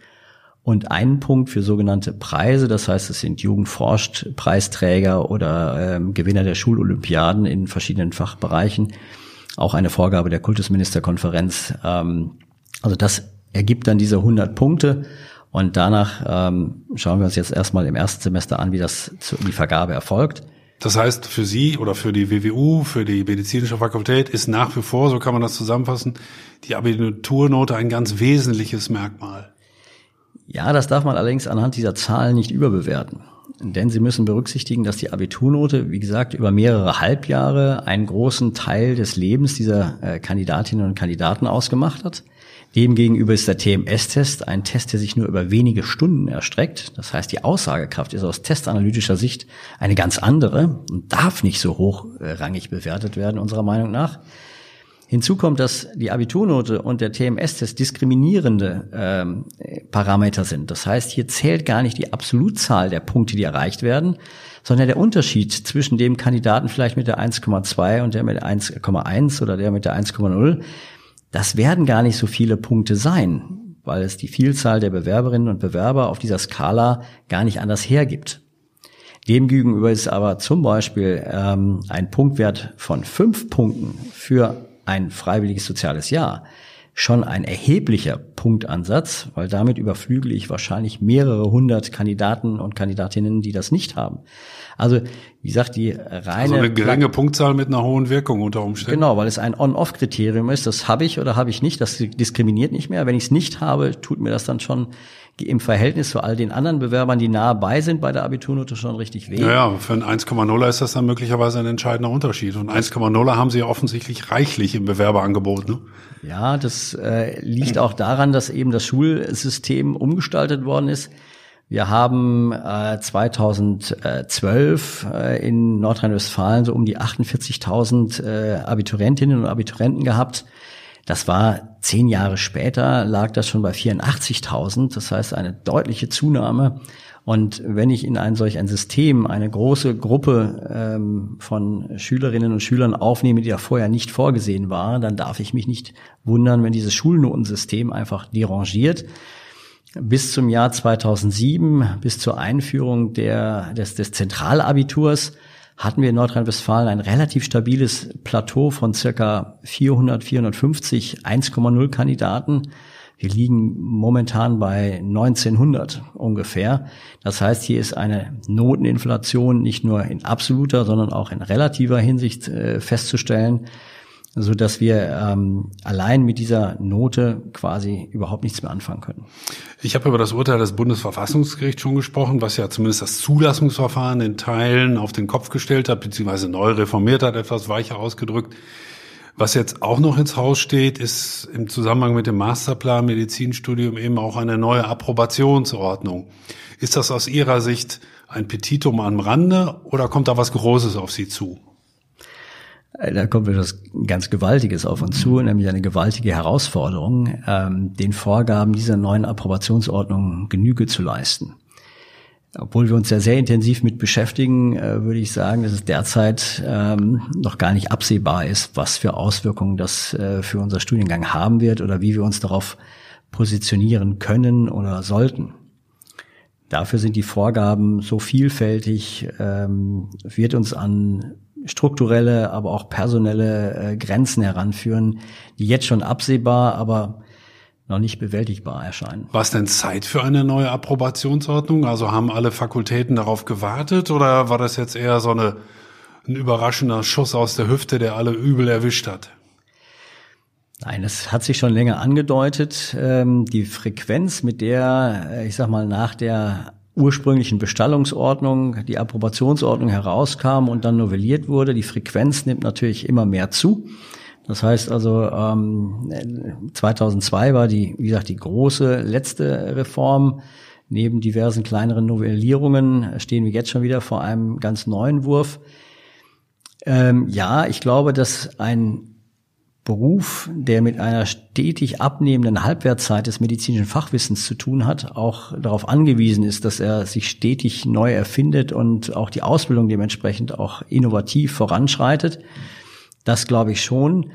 und einen Punkt für sogenannte Preise. Das heißt, es sind Jugendforscht, Preisträger oder ähm, Gewinner der Schulolympiaden in verschiedenen Fachbereichen. Auch eine Vorgabe der Kultusministerkonferenz. Ähm, also das ergibt dann diese 100 Punkte. Und danach ähm, schauen wir uns jetzt erstmal im ersten Semester an, wie das zu, die Vergabe erfolgt. Das heißt, für Sie oder für die WWU, für die medizinische Fakultät ist nach wie vor, so kann man das zusammenfassen, die Abiturnote ein ganz wesentliches Merkmal. Ja, das darf man allerdings anhand dieser Zahlen nicht überbewerten. Denn Sie müssen berücksichtigen, dass die Abiturnote, wie gesagt, über mehrere Halbjahre einen großen Teil des Lebens dieser äh, Kandidatinnen und Kandidaten ausgemacht hat. Demgegenüber ist der TMS-Test ein Test, der sich nur über wenige Stunden erstreckt. Das heißt, die Aussagekraft ist aus testanalytischer Sicht eine ganz andere und darf nicht so hochrangig bewertet werden, unserer Meinung nach. Hinzu kommt, dass die Abiturnote und der TMS-Test diskriminierende ähm, Parameter sind. Das heißt, hier zählt gar nicht die Absolutzahl der Punkte, die erreicht werden, sondern der Unterschied zwischen dem Kandidaten vielleicht mit der 1,2 und der mit der 1,1 oder der mit der 1,0 das werden gar nicht so viele Punkte sein, weil es die Vielzahl der Bewerberinnen und Bewerber auf dieser Skala gar nicht anders hergibt. Demgegenüber ist aber zum Beispiel ähm, ein Punktwert von fünf Punkten für ein freiwilliges soziales Jahr schon ein erheblicher Punktansatz, weil damit überflügel ich wahrscheinlich mehrere hundert Kandidaten und Kandidatinnen, die das nicht haben. Also, wie gesagt, die reine. Also eine geringe Punktzahl mit einer hohen Wirkung unter Umständen. Genau, weil es ein On-Off-Kriterium ist. Das habe ich oder habe ich nicht. Das diskriminiert nicht mehr. Wenn ich es nicht habe, tut mir das dann schon im Verhältnis zu all den anderen Bewerbern, die nahe bei sind bei der Abiturnote schon richtig weh. Ja, ja für ein 1,0er ist das dann möglicherweise ein entscheidender Unterschied. Und 1,0er haben sie ja offensichtlich reichlich im Bewerberangebot. Ne? Ja, das äh, liegt auch daran, dass eben das Schulsystem umgestaltet worden ist. Wir haben äh, 2012 äh, in Nordrhein-Westfalen so um die 48.000 äh, Abiturientinnen und Abiturenten gehabt. Das war zehn Jahre später, lag das schon bei 84.000. Das heißt, eine deutliche Zunahme. Und wenn ich in ein solch ein System eine große Gruppe ähm, von Schülerinnen und Schülern aufnehme, die ja vorher nicht vorgesehen war, dann darf ich mich nicht wundern, wenn dieses Schulnotensystem einfach derangiert. Bis zum Jahr 2007, bis zur Einführung der, des, des Zentralabiturs, hatten wir in Nordrhein-Westfalen ein relativ stabiles Plateau von circa 400, 450 1,0 Kandidaten. Wir liegen momentan bei 1900 ungefähr. Das heißt, hier ist eine Noteninflation nicht nur in absoluter, sondern auch in relativer Hinsicht äh, festzustellen, so dass wir ähm, allein mit dieser Note quasi überhaupt nichts mehr anfangen können. Ich habe über das Urteil des Bundesverfassungsgerichts schon gesprochen, was ja zumindest das Zulassungsverfahren in Teilen auf den Kopf gestellt hat, beziehungsweise neu reformiert hat, etwas weicher ausgedrückt. Was jetzt auch noch ins Haus steht, ist im Zusammenhang mit dem Masterplan Medizinstudium eben auch eine neue Approbationsordnung. Ist das aus Ihrer Sicht ein Petitum am Rande oder kommt da was Großes auf Sie zu? Da kommt etwas ganz Gewaltiges auf uns zu, nämlich eine gewaltige Herausforderung, ähm, den Vorgaben dieser neuen Approbationsordnung Genüge zu leisten. Obwohl wir uns ja sehr intensiv mit beschäftigen, äh, würde ich sagen, dass es derzeit ähm, noch gar nicht absehbar ist, was für Auswirkungen das äh, für unser Studiengang haben wird oder wie wir uns darauf positionieren können oder sollten. Dafür sind die Vorgaben so vielfältig, ähm, wird uns an strukturelle, aber auch personelle äh, Grenzen heranführen, die jetzt schon absehbar, aber noch nicht bewältigbar erscheinen. War es denn Zeit für eine neue Approbationsordnung? Also haben alle Fakultäten darauf gewartet oder war das jetzt eher so eine, ein überraschender Schuss aus der Hüfte, der alle übel erwischt hat? Nein, es hat sich schon länger angedeutet. Ähm, die Frequenz, mit der, äh, ich sag mal, nach der ursprünglichen Bestallungsordnung die Approbationsordnung herauskam und dann novelliert wurde, die Frequenz nimmt natürlich immer mehr zu. Das heißt also, ähm, 2002 war die, wie gesagt, die große letzte Reform. Neben diversen kleineren Novellierungen stehen wir jetzt schon wieder vor einem ganz neuen Wurf. Ähm, ja, ich glaube, dass ein Beruf, der mit einer stetig abnehmenden Halbwertszeit des medizinischen Fachwissens zu tun hat, auch darauf angewiesen ist, dass er sich stetig neu erfindet und auch die Ausbildung dementsprechend auch innovativ voranschreitet. Das glaube ich schon.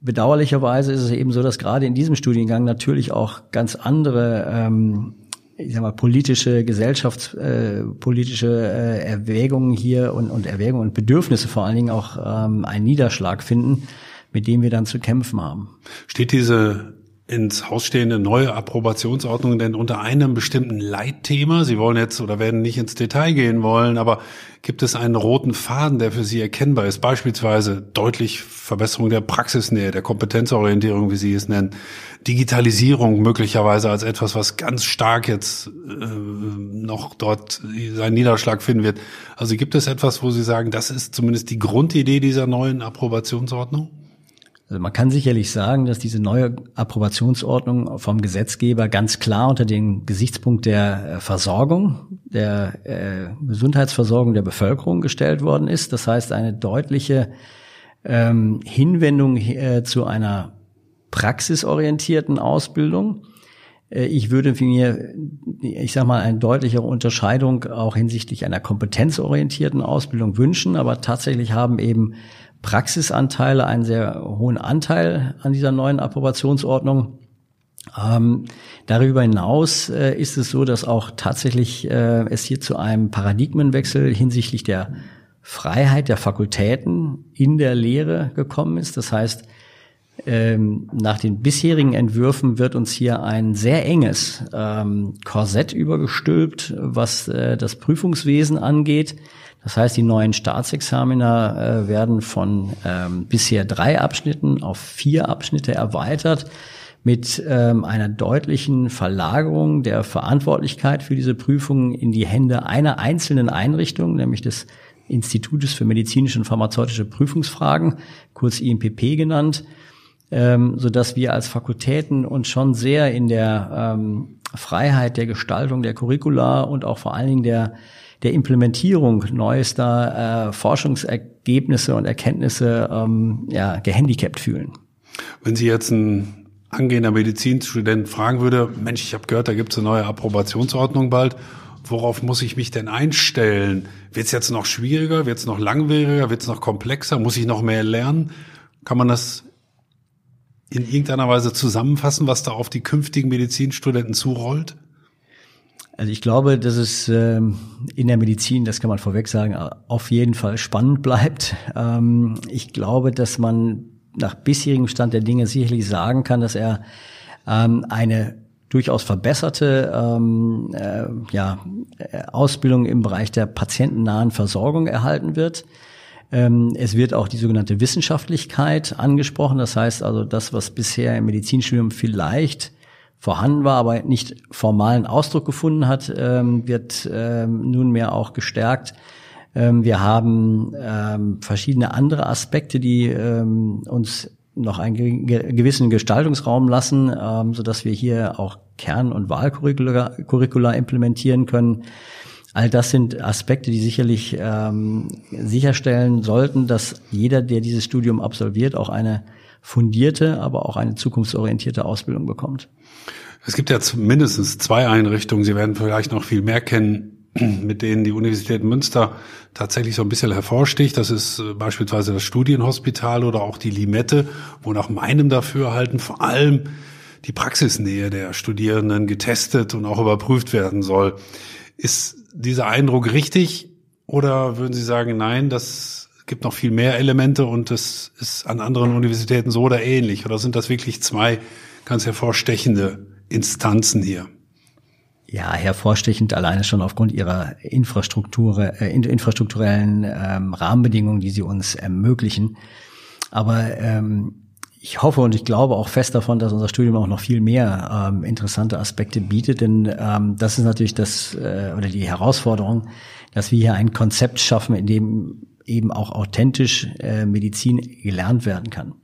Bedauerlicherweise ist es eben so, dass gerade in diesem Studiengang natürlich auch ganz andere, ähm, ich sag mal, politische, gesellschaftspolitische äh, äh, Erwägungen hier und, und Erwägungen und Bedürfnisse vor allen Dingen auch ähm, einen Niederschlag finden, mit dem wir dann zu kämpfen haben. Steht diese ins Haus stehende neue Approbationsordnung denn unter einem bestimmten Leitthema? Sie wollen jetzt oder werden nicht ins Detail gehen wollen, aber gibt es einen roten Faden, der für Sie erkennbar ist? Beispielsweise deutlich Verbesserung der Praxisnähe, der Kompetenzorientierung, wie Sie es nennen, Digitalisierung möglicherweise als etwas, was ganz stark jetzt äh, noch dort seinen Niederschlag finden wird. Also gibt es etwas, wo Sie sagen, das ist zumindest die Grundidee dieser neuen Approbationsordnung? Also man kann sicherlich sagen, dass diese neue Approbationsordnung vom Gesetzgeber ganz klar unter den Gesichtspunkt der äh, Versorgung, der äh, Gesundheitsversorgung der Bevölkerung gestellt worden ist. Das heißt, eine deutliche ähm, Hinwendung äh, zu einer praxisorientierten Ausbildung. Äh, ich würde mir, ich sage mal, eine deutlichere Unterscheidung auch hinsichtlich einer kompetenzorientierten Ausbildung wünschen, aber tatsächlich haben eben Praxisanteile einen sehr hohen Anteil an dieser neuen Approbationsordnung. Ähm, darüber hinaus äh, ist es so, dass auch tatsächlich äh, es hier zu einem Paradigmenwechsel hinsichtlich der Freiheit der Fakultäten in der Lehre gekommen ist. Das heißt, ähm, nach den bisherigen Entwürfen wird uns hier ein sehr enges ähm, Korsett übergestülpt, was äh, das Prüfungswesen angeht. Das heißt, die neuen Staatsexaminer äh, werden von ähm, bisher drei Abschnitten auf vier Abschnitte erweitert mit ähm, einer deutlichen Verlagerung der Verantwortlichkeit für diese Prüfungen in die Hände einer einzelnen Einrichtung, nämlich des Institutes für medizinische und pharmazeutische Prüfungsfragen, kurz IMPP genannt, ähm, so dass wir als Fakultäten uns schon sehr in der ähm, Freiheit der Gestaltung der Curricula und auch vor allen Dingen der der Implementierung neuester äh, Forschungsergebnisse und Erkenntnisse ähm, ja, gehandicapt fühlen. Wenn Sie jetzt ein angehender Medizinstudent fragen würde, Mensch, ich habe gehört, da gibt es eine neue Approbationsordnung bald, worauf muss ich mich denn einstellen? Wird es jetzt noch schwieriger? Wird es noch langwieriger? Wird es noch komplexer? Muss ich noch mehr lernen? Kann man das in irgendeiner Weise zusammenfassen, was da auf die künftigen Medizinstudenten zurollt? Also ich glaube, dass es ähm, in der Medizin, das kann man vorweg sagen, auf jeden Fall spannend bleibt. *laughs* Ähm, ich glaube, dass man nach bisherigem Stand der Dinge sicherlich sagen kann, dass er ähm, eine durchaus verbesserte äh, ja, Ausbildung im Bereich der patientennahen Versorgung erhalten wird. Es wird auch die sogenannte Wissenschaftlichkeit angesprochen. Das heißt also, das, was bisher im Medizinstudium vielleicht vorhanden war, aber nicht formalen Ausdruck gefunden hat, ähm, wird ähm, nunmehr auch gestärkt. Ähm, wir haben verschiedene andere Aspekte, die uns noch einen gewissen Gestaltungsraum lassen, ähm, so dass wir hier auch Kern- und Wahlcurricula implementieren können. All das sind Aspekte, die sicherlich ähm, sicherstellen sollten, dass jeder, der dieses Studium absolviert, auch eine fundierte, aber auch eine zukunftsorientierte Ausbildung bekommt. Es gibt ja mindestens zwei Einrichtungen, Sie werden vielleicht noch viel mehr kennen, *clears throat* mit denen die Universität Münster tatsächlich so ein bisschen hervorsticht. Das ist äh, beispielsweise das Studienhospital oder auch die Limette, wo nach meinem Dafürhalten vor allem die Praxisnähe der Studierenden getestet und auch überprüft werden soll. Ist dieser Eindruck richtig oder würden Sie sagen, nein, das gibt noch viel mehr Elemente und das ist an anderen Universitäten so oder ähnlich? Oder sind das wirklich zwei ganz hervorstechende Instanzen hier? Ja, hervorstechend alleine schon aufgrund ihrer Infrastruktur, äh, infrastrukturellen ähm, Rahmenbedingungen, die sie uns ermöglichen. Aber ähm, ich hoffe und ich glaube auch fest davon, dass unser Studium auch noch viel mehr ähm, interessante Aspekte bietet, denn ähm, das ist natürlich das äh, oder die Herausforderung, dass wir hier ein Konzept schaffen, in dem eben auch authentisch äh, Medizin gelernt werden kann.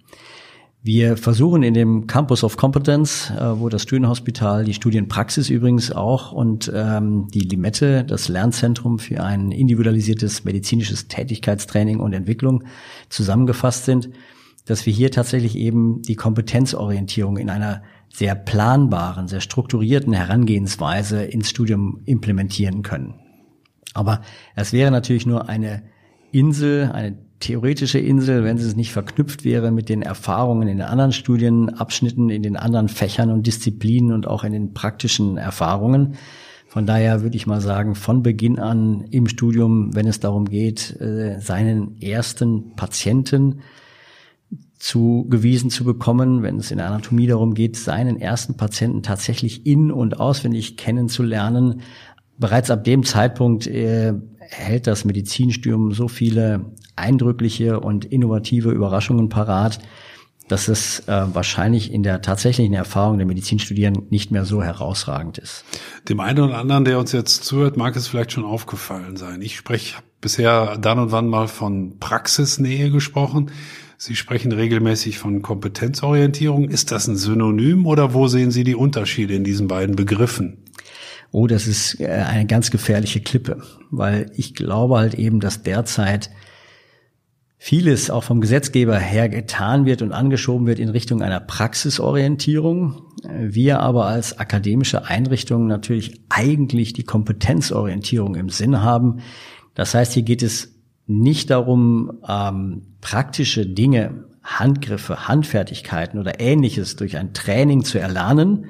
Wir versuchen in dem Campus of Competence, äh, wo das Studienhospital, die Studienpraxis übrigens auch und ähm, die Limette, das Lernzentrum für ein individualisiertes medizinisches Tätigkeitstraining und Entwicklung zusammengefasst sind, dass wir hier tatsächlich eben die Kompetenzorientierung in einer sehr planbaren, sehr strukturierten Herangehensweise ins Studium implementieren können. Aber es wäre natürlich nur eine Insel, eine theoretische Insel, wenn es nicht verknüpft wäre mit den Erfahrungen in den anderen Studienabschnitten, in den anderen Fächern und Disziplinen und auch in den praktischen Erfahrungen. Von daher würde ich mal sagen, von Beginn an im Studium, wenn es darum geht, äh, seinen ersten Patienten zugewiesen zu bekommen, wenn es in der Anatomie darum geht, seinen ersten Patienten tatsächlich in- und auswendig kennenzulernen. Bereits ab dem Zeitpunkt äh, hält das Medizinstudium so viele eindrückliche und innovative Überraschungen parat, dass es äh, wahrscheinlich in der tatsächlichen Erfahrung der Medizinstudierenden nicht mehr so herausragend ist. Dem einen oder anderen, der uns jetzt zuhört, mag es vielleicht schon aufgefallen sein. Ich spreche bisher dann und wann mal von Praxisnähe gesprochen. Sie sprechen regelmäßig von Kompetenzorientierung. Ist das ein Synonym oder wo sehen Sie die Unterschiede in diesen beiden Begriffen? Oh, das ist äh, eine ganz gefährliche Klippe, weil ich glaube halt eben, dass derzeit vieles auch vom Gesetzgeber her getan wird und angeschoben wird in Richtung einer Praxisorientierung. Wir aber als akademische Einrichtung natürlich eigentlich die Kompetenzorientierung im Sinn haben. Das heißt, hier geht es nicht darum, ähm, praktische Dinge, Handgriffe, Handfertigkeiten oder ähnliches durch ein Training zu erlernen.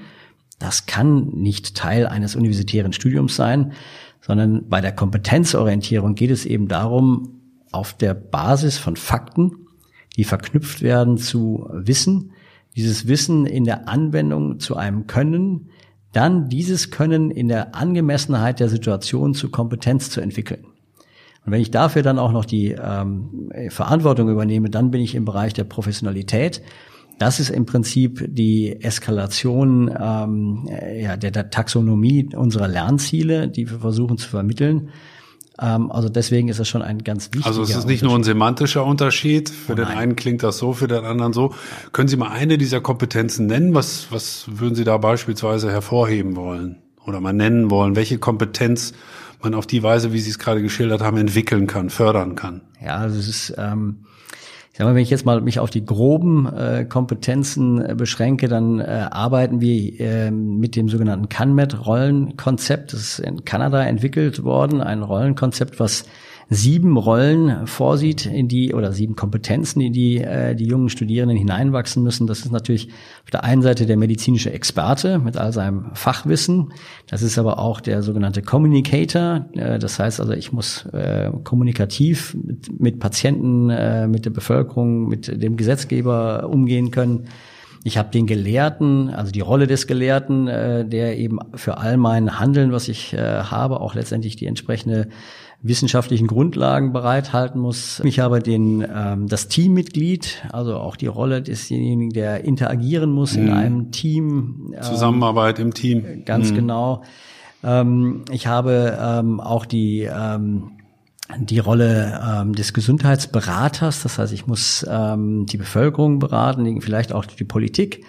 Das kann nicht Teil eines universitären Studiums sein, sondern bei der Kompetenzorientierung geht es eben darum, auf der Basis von Fakten, die verknüpft werden zu Wissen, dieses Wissen in der Anwendung zu einem Können, dann dieses Können in der Angemessenheit der Situation zu Kompetenz zu entwickeln. Und wenn ich dafür dann auch noch die ähm, Verantwortung übernehme, dann bin ich im Bereich der Professionalität. Das ist im Prinzip die Eskalation ähm, ja, der, der Taxonomie unserer Lernziele, die wir versuchen zu vermitteln. Ähm, also deswegen ist das schon ein ganz wichtiger Also es ist nicht nur ein semantischer Unterschied. Für oh den einen klingt das so, für den anderen so. Können Sie mal eine dieser Kompetenzen nennen? Was, was würden Sie da beispielsweise hervorheben wollen oder mal nennen wollen? Welche Kompetenz man auf die Weise, wie Sie es gerade geschildert haben, entwickeln kann, fördern kann? Ja, also es ist ähm, Ich sag mal, wenn ich jetzt mal mich auf die groben äh, Kompetenzen äh, beschränke, dann äh, arbeiten wir äh, mit dem sogenannten CanMet-Rollenkonzept. Das ist in Kanada entwickelt worden, ein Rollenkonzept, was sieben Rollen vorsieht, in die oder sieben Kompetenzen, in die äh, die jungen Studierenden hineinwachsen müssen. Das ist natürlich auf der einen Seite der medizinische Experte mit all seinem Fachwissen. Das ist aber auch der sogenannte Communicator. Äh, das heißt also, ich muss äh, kommunikativ mit, mit Patienten, äh, mit der Bevölkerung, mit dem Gesetzgeber umgehen können. Ich habe den Gelehrten, also die Rolle des Gelehrten, äh, der eben für all mein Handeln, was ich äh, habe, auch letztendlich die entsprechende wissenschaftlichen Grundlagen bereithalten muss. Ich habe den, ähm, das Teammitglied, also auch die Rolle desjenigen, der interagieren muss mhm. in einem Team. Ähm, Zusammenarbeit im Team. Ganz mhm. genau. Ähm, ich habe ähm, auch die ähm, die Rolle ähm, des Gesundheitsberaters, das heißt, ich muss ähm, die Bevölkerung beraten, vielleicht auch die Politik.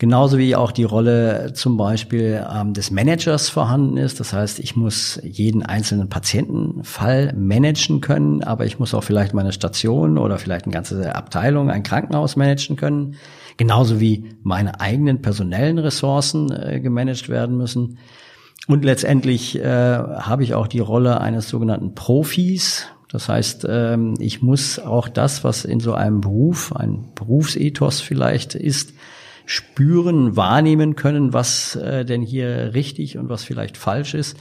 Genauso wie auch die Rolle zum Beispiel ähm, des Managers vorhanden ist. Das heißt, ich muss jeden einzelnen Patientenfall managen können, aber ich muss auch vielleicht meine Station oder vielleicht eine ganze Abteilung, ein Krankenhaus managen können. Genauso wie meine eigenen personellen Ressourcen äh, gemanagt werden müssen. Und letztendlich äh, habe ich auch die Rolle eines sogenannten Profis. Das heißt, ähm, ich muss auch das, was in so einem Beruf, ein Berufsethos vielleicht ist, spüren, wahrnehmen können, was äh, denn hier richtig und was vielleicht falsch ist.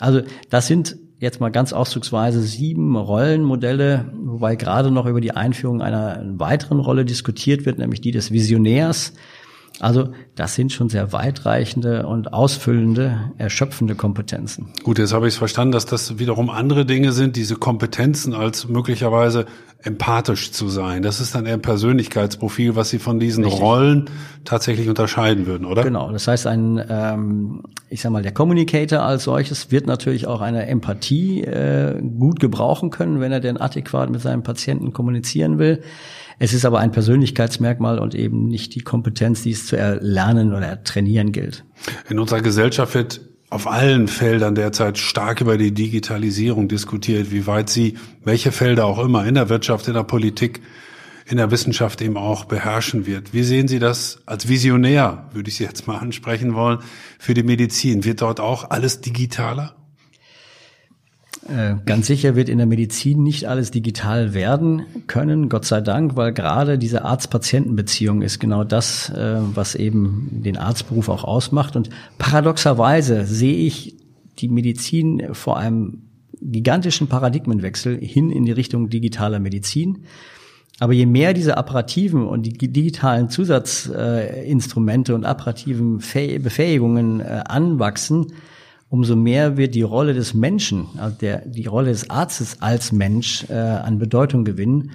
Also das sind jetzt mal ganz ausdrucksweise sieben Rollenmodelle, wobei gerade noch über die Einführung einer weiteren Rolle diskutiert wird, nämlich die des Visionärs. Also das sind schon sehr weitreichende und ausfüllende, erschöpfende Kompetenzen. Gut, jetzt habe ich es verstanden, dass das wiederum andere Dinge sind, diese Kompetenzen als möglicherweise empathisch zu sein. Das ist dann eher ein Persönlichkeitsprofil, was Sie von diesen Richtig. Rollen tatsächlich unterscheiden würden, oder? Genau, das heißt, ein, ähm, ich sag mal, der Communicator als solches wird natürlich auch eine Empathie äh, gut gebrauchen können, wenn er denn adäquat mit seinem Patienten kommunizieren will. Es ist aber ein Persönlichkeitsmerkmal und eben nicht die Kompetenz, die es zu erlernen oder trainieren gilt. In unserer Gesellschaft wird auf allen Feldern derzeit stark über die Digitalisierung diskutiert, wie weit sie welche Felder auch immer in der Wirtschaft, in der Politik, in der Wissenschaft eben auch beherrschen wird. Wie sehen Sie das als Visionär, würde ich Sie jetzt mal ansprechen wollen, für die Medizin? Wird dort auch alles digitaler? Äh, ganz sicher wird in der Medizin nicht alles digital werden können, Gott sei Dank, weil gerade diese Arzt-Patienten-Beziehung ist genau das, äh, was eben den Arztberuf auch ausmacht. Und paradoxerweise sehe ich die Medizin vor einem gigantischen Paradigmenwechsel hin in die Richtung digitaler Medizin. Aber je mehr diese apparativen und die digitalen Zusatzinstrumente und apparativen Befähigungen äh, anwachsen, umso mehr wird die Rolle des Menschen, also der, die Rolle des Arztes als Mensch äh, an Bedeutung gewinnen.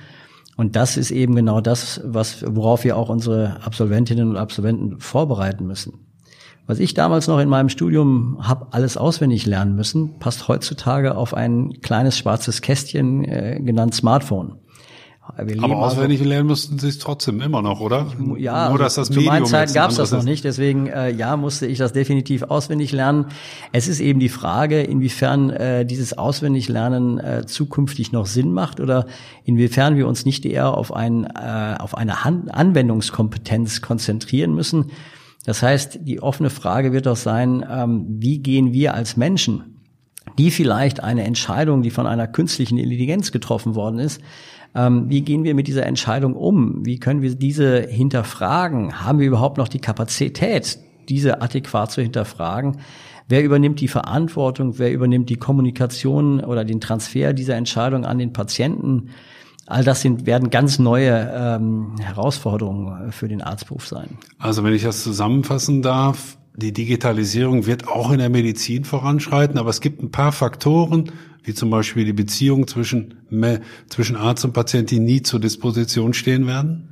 Und das ist eben genau das, was, worauf wir auch unsere Absolventinnen und Absolventen vorbereiten müssen. Was ich damals noch in meinem Studium habe alles auswendig lernen müssen, passt heutzutage auf ein kleines schwarzes Kästchen äh, genannt Smartphone. Aber auswendig also, lernen mussten sie es trotzdem immer noch, oder? Ja, Nur, dass das zu meinen Zeiten gab es das noch nicht, deswegen äh, ja musste ich das definitiv auswendig lernen. Es ist eben die Frage, inwiefern äh, dieses Auswendiglernen äh, zukünftig noch Sinn macht oder inwiefern wir uns nicht eher auf, ein, äh, auf eine Hand Anwendungskompetenz konzentrieren müssen. Das heißt, die offene Frage wird doch sein, ähm, wie gehen wir als Menschen, die vielleicht eine Entscheidung, die von einer künstlichen Intelligenz getroffen worden ist, ähm, wie gehen wir mit dieser Entscheidung um? Wie können wir diese hinterfragen? Haben wir überhaupt noch die Kapazität, diese adäquat zu hinterfragen? Wer übernimmt die Verantwortung? Wer übernimmt die Kommunikation oder den Transfer dieser Entscheidung an den Patienten? All das sind, werden ganz neue ähm, Herausforderungen für den Arztberuf sein. Also wenn ich das zusammenfassen darf, die Digitalisierung wird auch in der Medizin voranschreiten, aber es gibt ein paar Faktoren, wie zum Beispiel die Beziehung zwischen, zwischen Arzt und Patient, die nie zur Disposition stehen werden?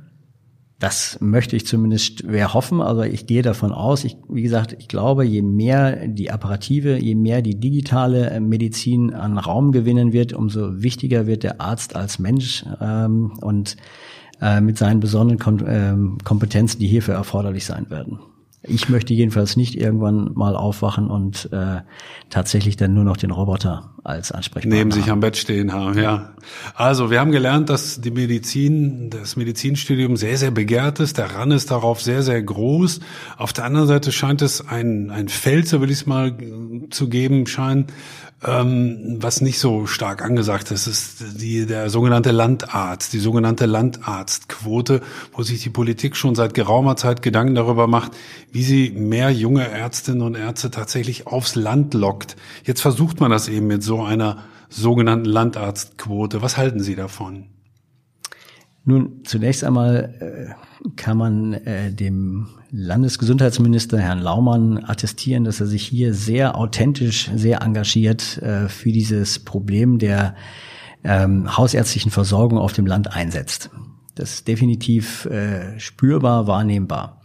Das möchte ich zumindest schwer hoffen, aber ich gehe davon aus. Ich, wie gesagt, ich glaube, je mehr die Apparative, je mehr die digitale Medizin an Raum gewinnen wird, umso wichtiger wird der Arzt als Mensch ähm, und äh, mit seinen besonderen Kom ähm, Kompetenzen, die hierfür erforderlich sein werden. Ich möchte jedenfalls nicht irgendwann mal aufwachen und äh, tatsächlich dann nur noch den Roboter als Ansprechpartner neben sich haben. am Bett stehen haben. Ja. Also wir haben gelernt, dass die Medizin, das Medizinstudium sehr sehr begehrt ist. Der Run ist darauf sehr sehr groß. Auf der anderen Seite scheint es ein ein Feld, so will ich es mal zu geben, scheint ähm, was nicht so stark angesagt ist, ist die, der sogenannte Landarzt, die sogenannte Landarztquote, wo sich die Politik schon seit geraumer Zeit Gedanken darüber macht, wie sie mehr junge Ärztinnen und Ärzte tatsächlich aufs Land lockt. Jetzt versucht man das eben mit so einer sogenannten Landarztquote. Was halten Sie davon? Nun, zunächst einmal äh, kann man äh, dem Landesgesundheitsminister Herrn Laumann attestieren, dass er sich hier sehr authentisch, sehr engagiert äh, für dieses Problem der ähm, hausärztlichen Versorgung auf dem Land einsetzt. Das ist definitiv äh, spürbar, wahrnehmbar.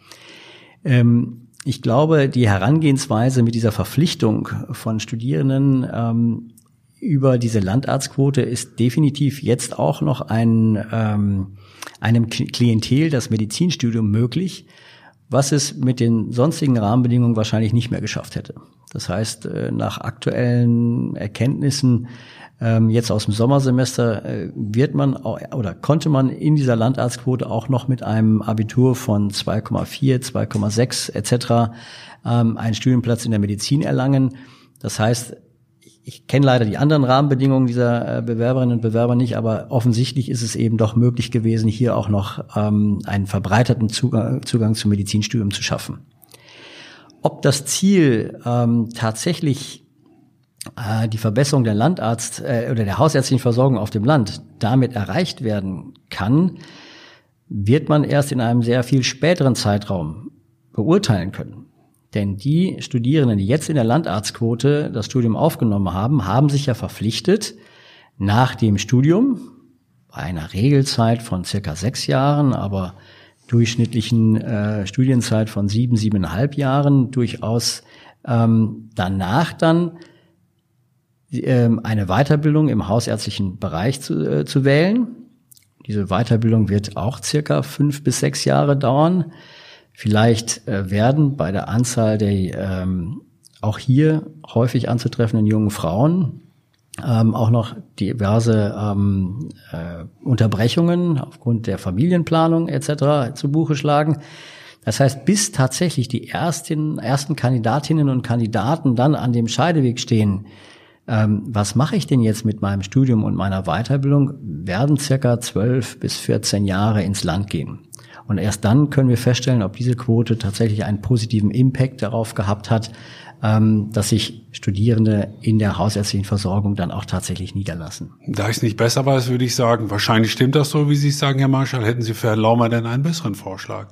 Ähm, ich glaube, die Herangehensweise mit dieser Verpflichtung von Studierenden ähm, über diese Landarztquote ist definitiv jetzt auch noch ein, ähm, einem Klientel das Medizinstudium möglich, was es mit den sonstigen Rahmenbedingungen wahrscheinlich nicht mehr geschafft hätte. Das heißt, äh, nach aktuellen Erkenntnissen ähm, jetzt aus dem Sommersemester äh, wird man oder konnte man in dieser Landarztquote auch noch mit einem Abitur von 2,4, 2,6 etc. einen Studienplatz in der Medizin erlangen. Das heißt, ich kenne leider die anderen Rahmenbedingungen dieser äh, Bewerberinnen und Bewerber nicht, aber offensichtlich ist es eben doch möglich gewesen, hier auch noch ähm, einen verbreiterten Zugang, Zugang zum Medizinstudium zu schaffen. Ob das Ziel ähm, tatsächlich äh, die Verbesserung der Landarzt äh, oder der hausärztlichen Versorgung auf dem Land damit erreicht werden kann, wird man erst in einem sehr viel späteren Zeitraum beurteilen können. Denn die Studierenden, die jetzt in der Landarztquote das Studium aufgenommen haben, haben sich ja verpflichtet, nach dem Studium, bei einer Regelzeit von circa sechs Jahren, aber durchschnittlichen äh, Studienzeit von sieben, siebeneinhalb Jahren, durchaus ähm, danach dann ähm, eine Weiterbildung im hausärztlichen Bereich zu, äh, zu wählen. Diese Weiterbildung wird auch circa fünf bis sechs Jahre dauern. Vielleicht äh, werden bei der Anzahl der ähm, auch hier häufig anzutreffenden jungen Frauen ähm, auch noch diverse ähm, äh, Unterbrechungen aufgrund der Familienplanung etc. zu Buche schlagen. Das heißt, bis tatsächlich die ersten, ersten Kandidatinnen und Kandidaten dann an dem Scheideweg stehen, ähm, was mache ich denn jetzt mit meinem Studium und meiner Weiterbildung, werden circa zwölf bis 14 Jahre ins Land gehen. Und erst dann können wir feststellen, ob diese Quote tatsächlich einen positiven Impact darauf gehabt hat, ähm, dass sich Studierende in der hausärztlichen Versorgung dann auch tatsächlich niederlassen. Da ich es nicht besser weiß, würde ich sagen, wahrscheinlich stimmt das so, wie Sie es sagen, Herr Marschall. Hätten Sie für Herrn Laumer denn einen besseren Vorschlag?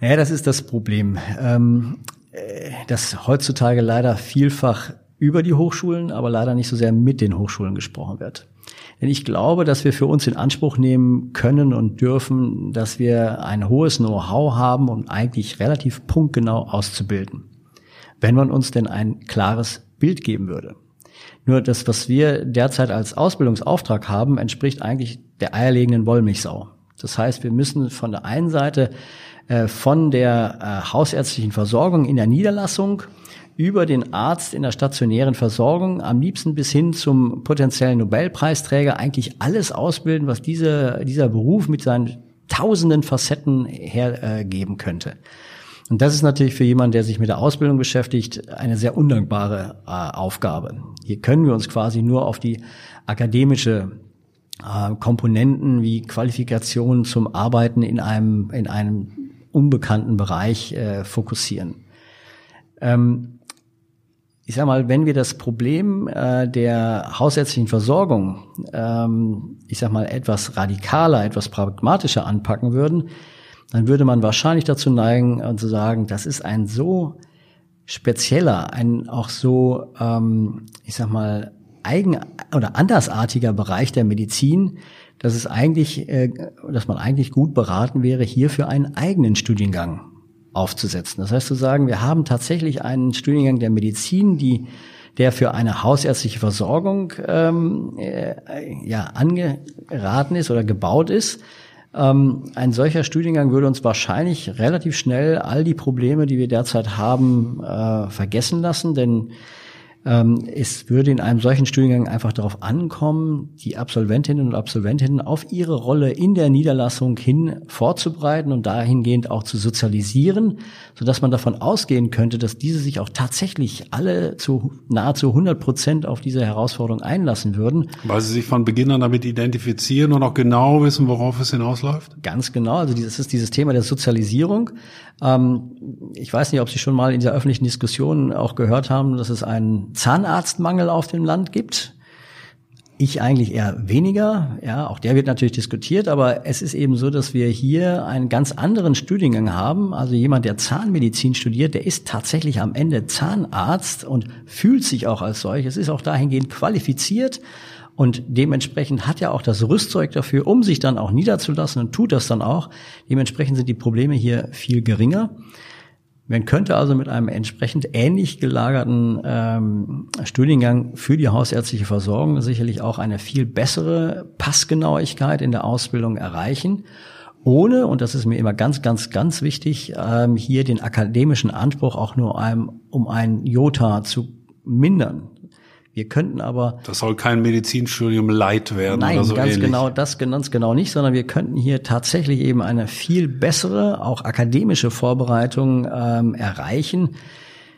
Ja, das ist das Problem. Ähm, äh, dass heutzutage leider vielfach über die Hochschulen, aber leider nicht so sehr mit den Hochschulen gesprochen wird. Denn ich glaube, dass wir für uns in Anspruch nehmen können und dürfen, dass wir ein hohes Know-how haben, um eigentlich relativ punktgenau auszubilden. Wenn man uns denn ein klares Bild geben würde. Nur das, was wir derzeit als Ausbildungsauftrag haben, entspricht eigentlich der eierlegenden Wollmilchsau. Das heißt, wir müssen von der einen Seite äh, von der äh, hausärztlichen Versorgung in der Niederlassung über den Arzt in der stationären Versorgung, am liebsten bis hin zum potenziellen Nobelpreisträger, eigentlich alles ausbilden, was diese, dieser Beruf mit seinen tausenden Facetten hergeben könnte. Und das ist natürlich für jemanden, der sich mit der Ausbildung beschäftigt, eine sehr undankbare äh, Aufgabe. Hier können wir uns quasi nur auf die akademische äh, Komponenten wie Qualifikation zum Arbeiten in einem, in einem unbekannten Bereich äh, fokussieren. Ähm, ich sag mal, wenn wir das Problem äh, der hausärztlichen Versorgung, ähm, ich sag mal, etwas radikaler, etwas pragmatischer anpacken würden, dann würde man wahrscheinlich dazu neigen äh, zu sagen, das ist ein so spezieller, ein auch so, ähm, ich sag mal, eigen oder andersartiger Bereich der Medizin, dass es eigentlich, äh, dass man eigentlich gut beraten wäre, hierfür einen eigenen Studiengang aufzusetzen. Das heißt zu sagen, wir haben tatsächlich einen Studiengang der Medizin, die der für eine hausärztliche Versorgung ähm, äh, ja angeraten ist oder gebaut ist, Ähm, ein solcher Studiengang würde uns wahrscheinlich relativ schnell all die Probleme, die wir derzeit haben, äh, vergessen lassen, denn es würde in einem solchen Studiengang einfach darauf ankommen, die Absolventinnen und Absolventinnen auf ihre Rolle in der Niederlassung hin vorzubereiten und dahingehend auch zu sozialisieren, sodass man davon ausgehen könnte, dass diese sich auch tatsächlich alle zu nahezu 100 Prozent auf diese Herausforderung einlassen würden. Weil sie sich von Beginn an damit identifizieren und auch genau wissen, worauf es hinausläuft? Ganz genau. Also das ist dieses Thema der Sozialisierung. Ähm, ich weiß nicht, ob Sie schon mal in dieser öffentlichen Diskussion auch gehört haben, dass es einen Zahnarztmangel auf dem Land gibt. Ich eigentlich eher weniger. Ja, auch der wird natürlich diskutiert, aber es ist eben so, dass wir hier einen ganz anderen Studiengang haben. Also jemand, der Zahnmedizin studiert, der ist tatsächlich am Ende Zahnarzt und fühlt sich auch als solches, ist auch dahingehend qualifiziert und dementsprechend hat er auch das Rüstzeug dafür, um sich dann auch niederzulassen und tut das dann auch. Dementsprechend sind die Probleme hier viel geringer. Man könnte also mit einem entsprechend ähnlich gelagerten ähm, Studiengang für die hausärztliche Versorgung sicherlich auch eine viel bessere Passgenauigkeit in der Ausbildung erreichen, ohne, und das ist mir immer ganz, ganz, ganz wichtig, ähm, hier den akademischen Anspruch auch nur einem, um ein Jota zu mindern. Wir könnten aber. Das soll kein Medizinstudium Leid werden nein, oder so ganz ähnlich. genau, das ganz genau nicht, sondern wir könnten hier tatsächlich eben eine viel bessere, auch akademische Vorbereitung ähm, erreichen.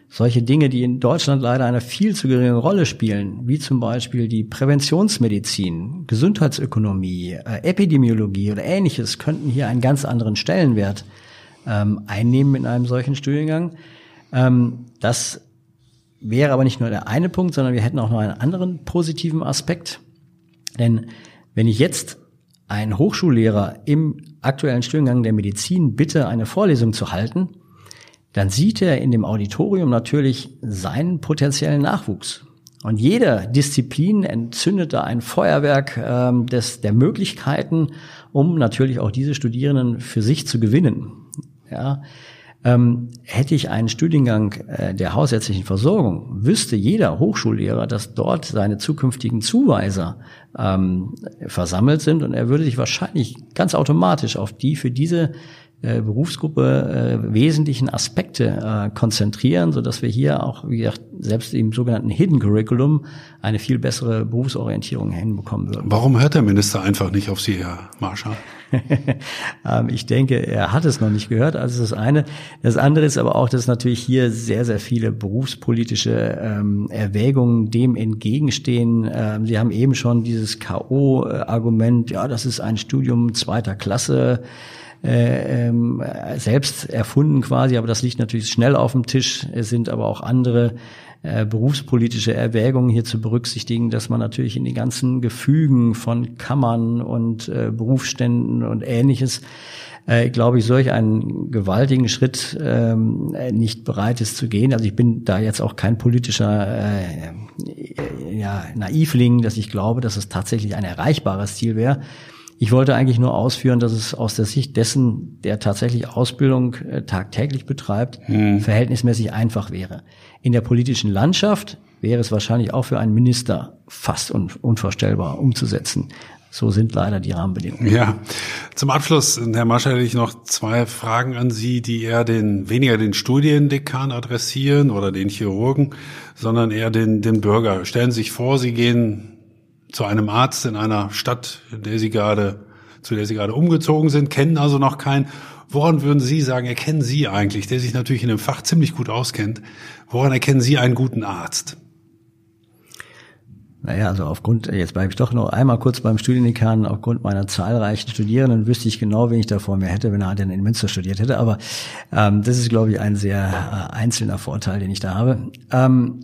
Solche Dinge, die in Deutschland leider eine viel zu geringe Rolle spielen, wie zum Beispiel die Präventionsmedizin, Gesundheitsökonomie, äh, Epidemiologie oder ähnliches, könnten hier einen ganz anderen Stellenwert ähm, einnehmen in einem solchen Studiengang. Ähm, das wäre aber nicht nur der eine Punkt, sondern wir hätten auch noch einen anderen positiven Aspekt. Denn wenn ich jetzt einen Hochschullehrer im aktuellen Studiengang der Medizin bitte, eine Vorlesung zu halten, dann sieht er in dem Auditorium natürlich seinen potenziellen Nachwuchs. Und jede Disziplin entzündet da ein Feuerwerk ähm, des, der Möglichkeiten, um natürlich auch diese Studierenden für sich zu gewinnen. Ja, ähm, hätte ich einen Studiengang äh, der hausärztlichen Versorgung, wüsste jeder Hochschullehrer, dass dort seine zukünftigen Zuweiser ähm, versammelt sind und er würde sich wahrscheinlich ganz automatisch auf die für diese äh, Berufsgruppe äh, wesentlichen Aspekte äh, konzentrieren, so dass wir hier auch, wie gesagt, selbst im sogenannten Hidden Curriculum eine viel bessere Berufsorientierung hinbekommen würden. Warum hört der Minister einfach nicht auf Sie, Herr Marschall? *laughs* ähm, ich denke, er hat es noch nicht gehört. Also das eine. Das andere ist aber auch, dass natürlich hier sehr, sehr viele berufspolitische ähm, Erwägungen dem entgegenstehen. Ähm, Sie haben eben schon dieses K.O.-Argument, ja, das ist ein Studium zweiter Klasse äh, ähm, selbst erfunden quasi, aber das liegt natürlich schnell auf dem Tisch. Es sind aber auch andere äh, berufspolitische Erwägungen hier zu berücksichtigen, dass man natürlich in die ganzen Gefügen von Kammern und äh, Berufsständen und ähnliches äh, glaube ich, solch einen gewaltigen Schritt ähm, nicht bereit ist zu gehen. Also ich bin da jetzt auch kein politischer äh, ja, Naivling, dass ich glaube, dass es tatsächlich ein erreichbares Ziel wäre. Ich wollte eigentlich nur ausführen, dass es aus der Sicht dessen, der tatsächlich Ausbildung äh, tagtäglich betreibt, hm. verhältnismäßig einfach wäre. In der politischen Landschaft wäre es wahrscheinlich auch für einen Minister fast un unvorstellbar umzusetzen. So sind leider die Rahmenbedingungen. Ja. Zum Abschluss, Herr Mascher, hätte ich noch zwei Fragen an Sie, die eher den, weniger den Studiendekan adressieren oder den Chirurgen, sondern eher den, den Bürger. Stellen Sie sich vor, Sie gehen zu einem Arzt in einer Stadt, in der Sie gerade, zu der Sie gerade umgezogen sind, kennen also noch keinen. Woran würden Sie sagen, erkennen Sie eigentlich, der sich natürlich in dem Fach ziemlich gut auskennt, woran erkennen Sie einen guten Arzt? Naja, also aufgrund, jetzt bleibe ich doch noch einmal kurz beim Studiendekan, aufgrund meiner zahlreichen Studierenden wüsste ich genau, wen ich da vor mir hätte, wenn er denn in Münster studiert hätte. Aber ähm, das ist, glaube ich, ein sehr äh, einzelner Vorteil, den ich da habe. Ähm,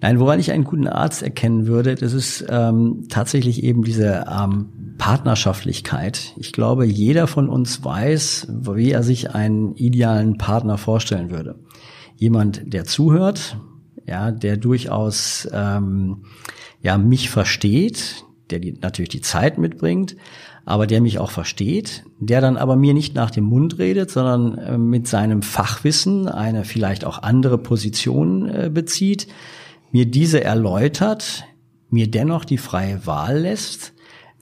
nein, woran ich einen guten Arzt erkennen würde, das ist ähm, tatsächlich eben diese ähm, Partnerschaftlichkeit. Ich glaube, jeder von uns weiß, wie er sich einen idealen Partner vorstellen würde. Jemand, der zuhört, ja, der durchaus ähm, ja mich versteht, der die, natürlich die Zeit mitbringt, aber der mich auch versteht, der dann aber mir nicht nach dem Mund redet, sondern äh, mit seinem Fachwissen eine vielleicht auch andere Position äh, bezieht, mir diese erläutert, mir dennoch die freie Wahl lässt,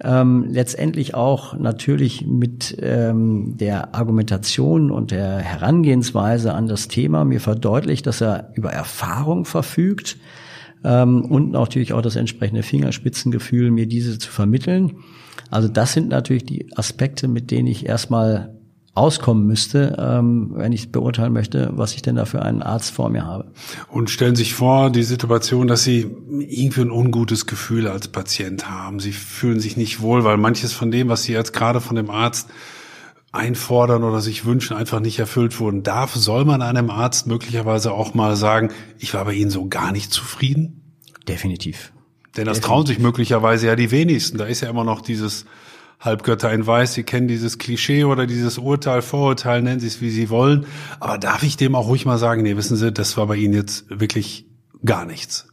ähm, letztendlich auch natürlich mit ähm, der Argumentation und der Herangehensweise an das Thema mir verdeutlicht, dass er über Erfahrung verfügt ähm, und natürlich auch das entsprechende Fingerspitzengefühl, mir diese zu vermitteln. Also das sind natürlich die Aspekte, mit denen ich erstmal auskommen müsste, ähm, wenn ich beurteilen möchte, was ich denn da für einen Arzt vor mir habe. Und stellen sich vor, die Situation, dass Sie irgendwie ein ungutes Gefühl als Patient haben. Sie fühlen sich nicht wohl, weil manches von dem, was Sie jetzt gerade von dem Arzt einfordern oder sich wünschen, einfach nicht erfüllt wurden. Darf, soll man einem Arzt möglicherweise auch mal sagen, ich war bei Ihnen so gar nicht zufrieden? Definitiv. Denn das Definitiv. trauen sich möglicherweise ja die wenigsten. Da ist ja immer noch dieses Halbgötter in Weiß, Sie kennen dieses Klischee oder dieses Urteil, Vorurteil, nennen Sie es wie Sie wollen. Aber darf ich dem auch ruhig mal sagen, nee, wissen Sie, das war bei Ihnen jetzt wirklich gar nichts?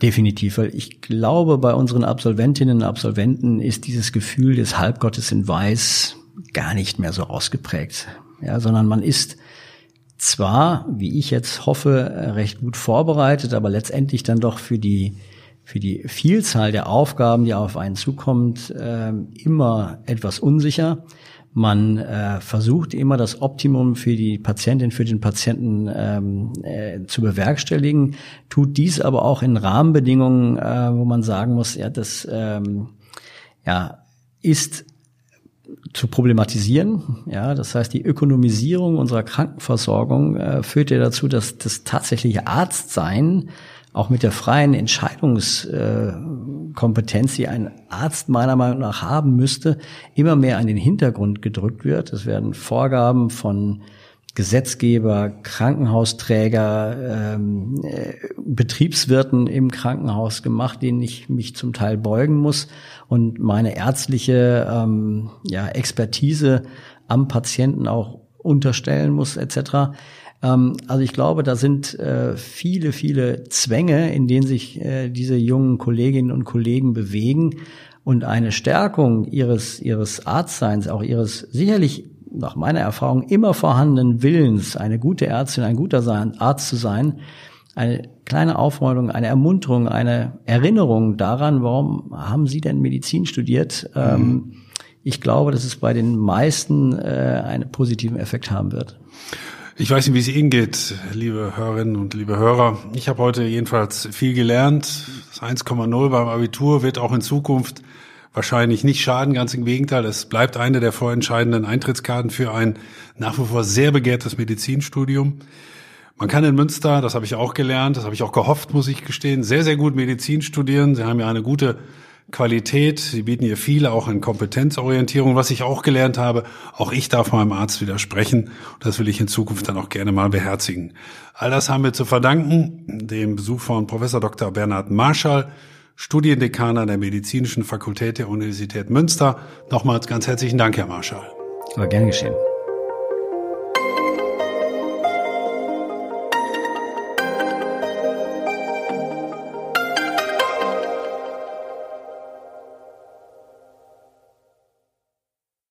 Definitiv, weil ich glaube, bei unseren Absolventinnen und Absolventen ist dieses Gefühl des Halbgottes in Weiß gar nicht mehr so ausgeprägt. Ja, sondern man ist zwar, wie ich jetzt hoffe, recht gut vorbereitet, aber letztendlich dann doch für die für die Vielzahl der Aufgaben, die auf einen zukommt, äh, immer etwas unsicher. Man äh, versucht immer das Optimum für die Patientin, für den Patienten ähm, äh, zu bewerkstelligen, tut dies aber auch in Rahmenbedingungen, äh, wo man sagen muss, ja, das ähm, ja, ist zu problematisieren. Ja, das heißt, die Ökonomisierung unserer Krankenversorgung äh, führt ja dazu, dass das tatsächliche Arztsein auch mit der freien Entscheidungskompetenz, die ein Arzt meiner Meinung nach haben müsste, immer mehr an den Hintergrund gedrückt wird. Es werden Vorgaben von Gesetzgeber, Krankenhausträger, ähm, äh, Betriebswirten im Krankenhaus gemacht, denen ich mich zum Teil beugen muss und meine ärztliche ähm, ja, Expertise am Patienten auch unterstellen muss etc. Ähm, also ich glaube, da sind äh, viele, viele Zwänge, in denen sich äh, diese jungen Kolleginnen und Kollegen bewegen und eine Stärkung ihres, ihres Arztseins, auch ihres sicherlich nach meiner Erfahrung immer vorhandenen Willens, eine gute Ärztin, ein guter Arzt zu sein, eine kleine Aufforderung, eine Ermunterung, eine Erinnerung daran, warum haben Sie denn Medizin studiert? Mhm. Ähm, ich glaube, dass es bei den meisten äh, einen positiven Effekt haben wird. Ich weiß nicht, wie es Ihnen geht, liebe Hörerinnen und liebe Hörer. Ich habe heute jedenfalls viel gelernt. Das 1,0 beim Abitur wird auch in Zukunft wahrscheinlich nicht schaden, ganz im Gegenteil. Es bleibt eine der vorentscheidenden Eintrittskarten für ein nach wie vor sehr begehrtes Medizinstudium. Man kann in Münster, das habe ich auch gelernt, das habe ich auch gehofft, muss ich gestehen, sehr, sehr gut Medizin studieren. Sie haben ja eine gute Qualität. Sie bieten hier viele auch in Kompetenzorientierung, was ich auch gelernt habe. Auch ich darf meinem Arzt widersprechen. Das will ich in Zukunft dann auch gerne mal beherzigen. All das haben wir zu verdanken dem Besuch von Professor Dr. Bernhard Marschall, Studiendekan an der Medizinischen Fakultät der Universität Münster. Nochmals ganz herzlichen Dank, Herr Marschall. Aber gern geschehen.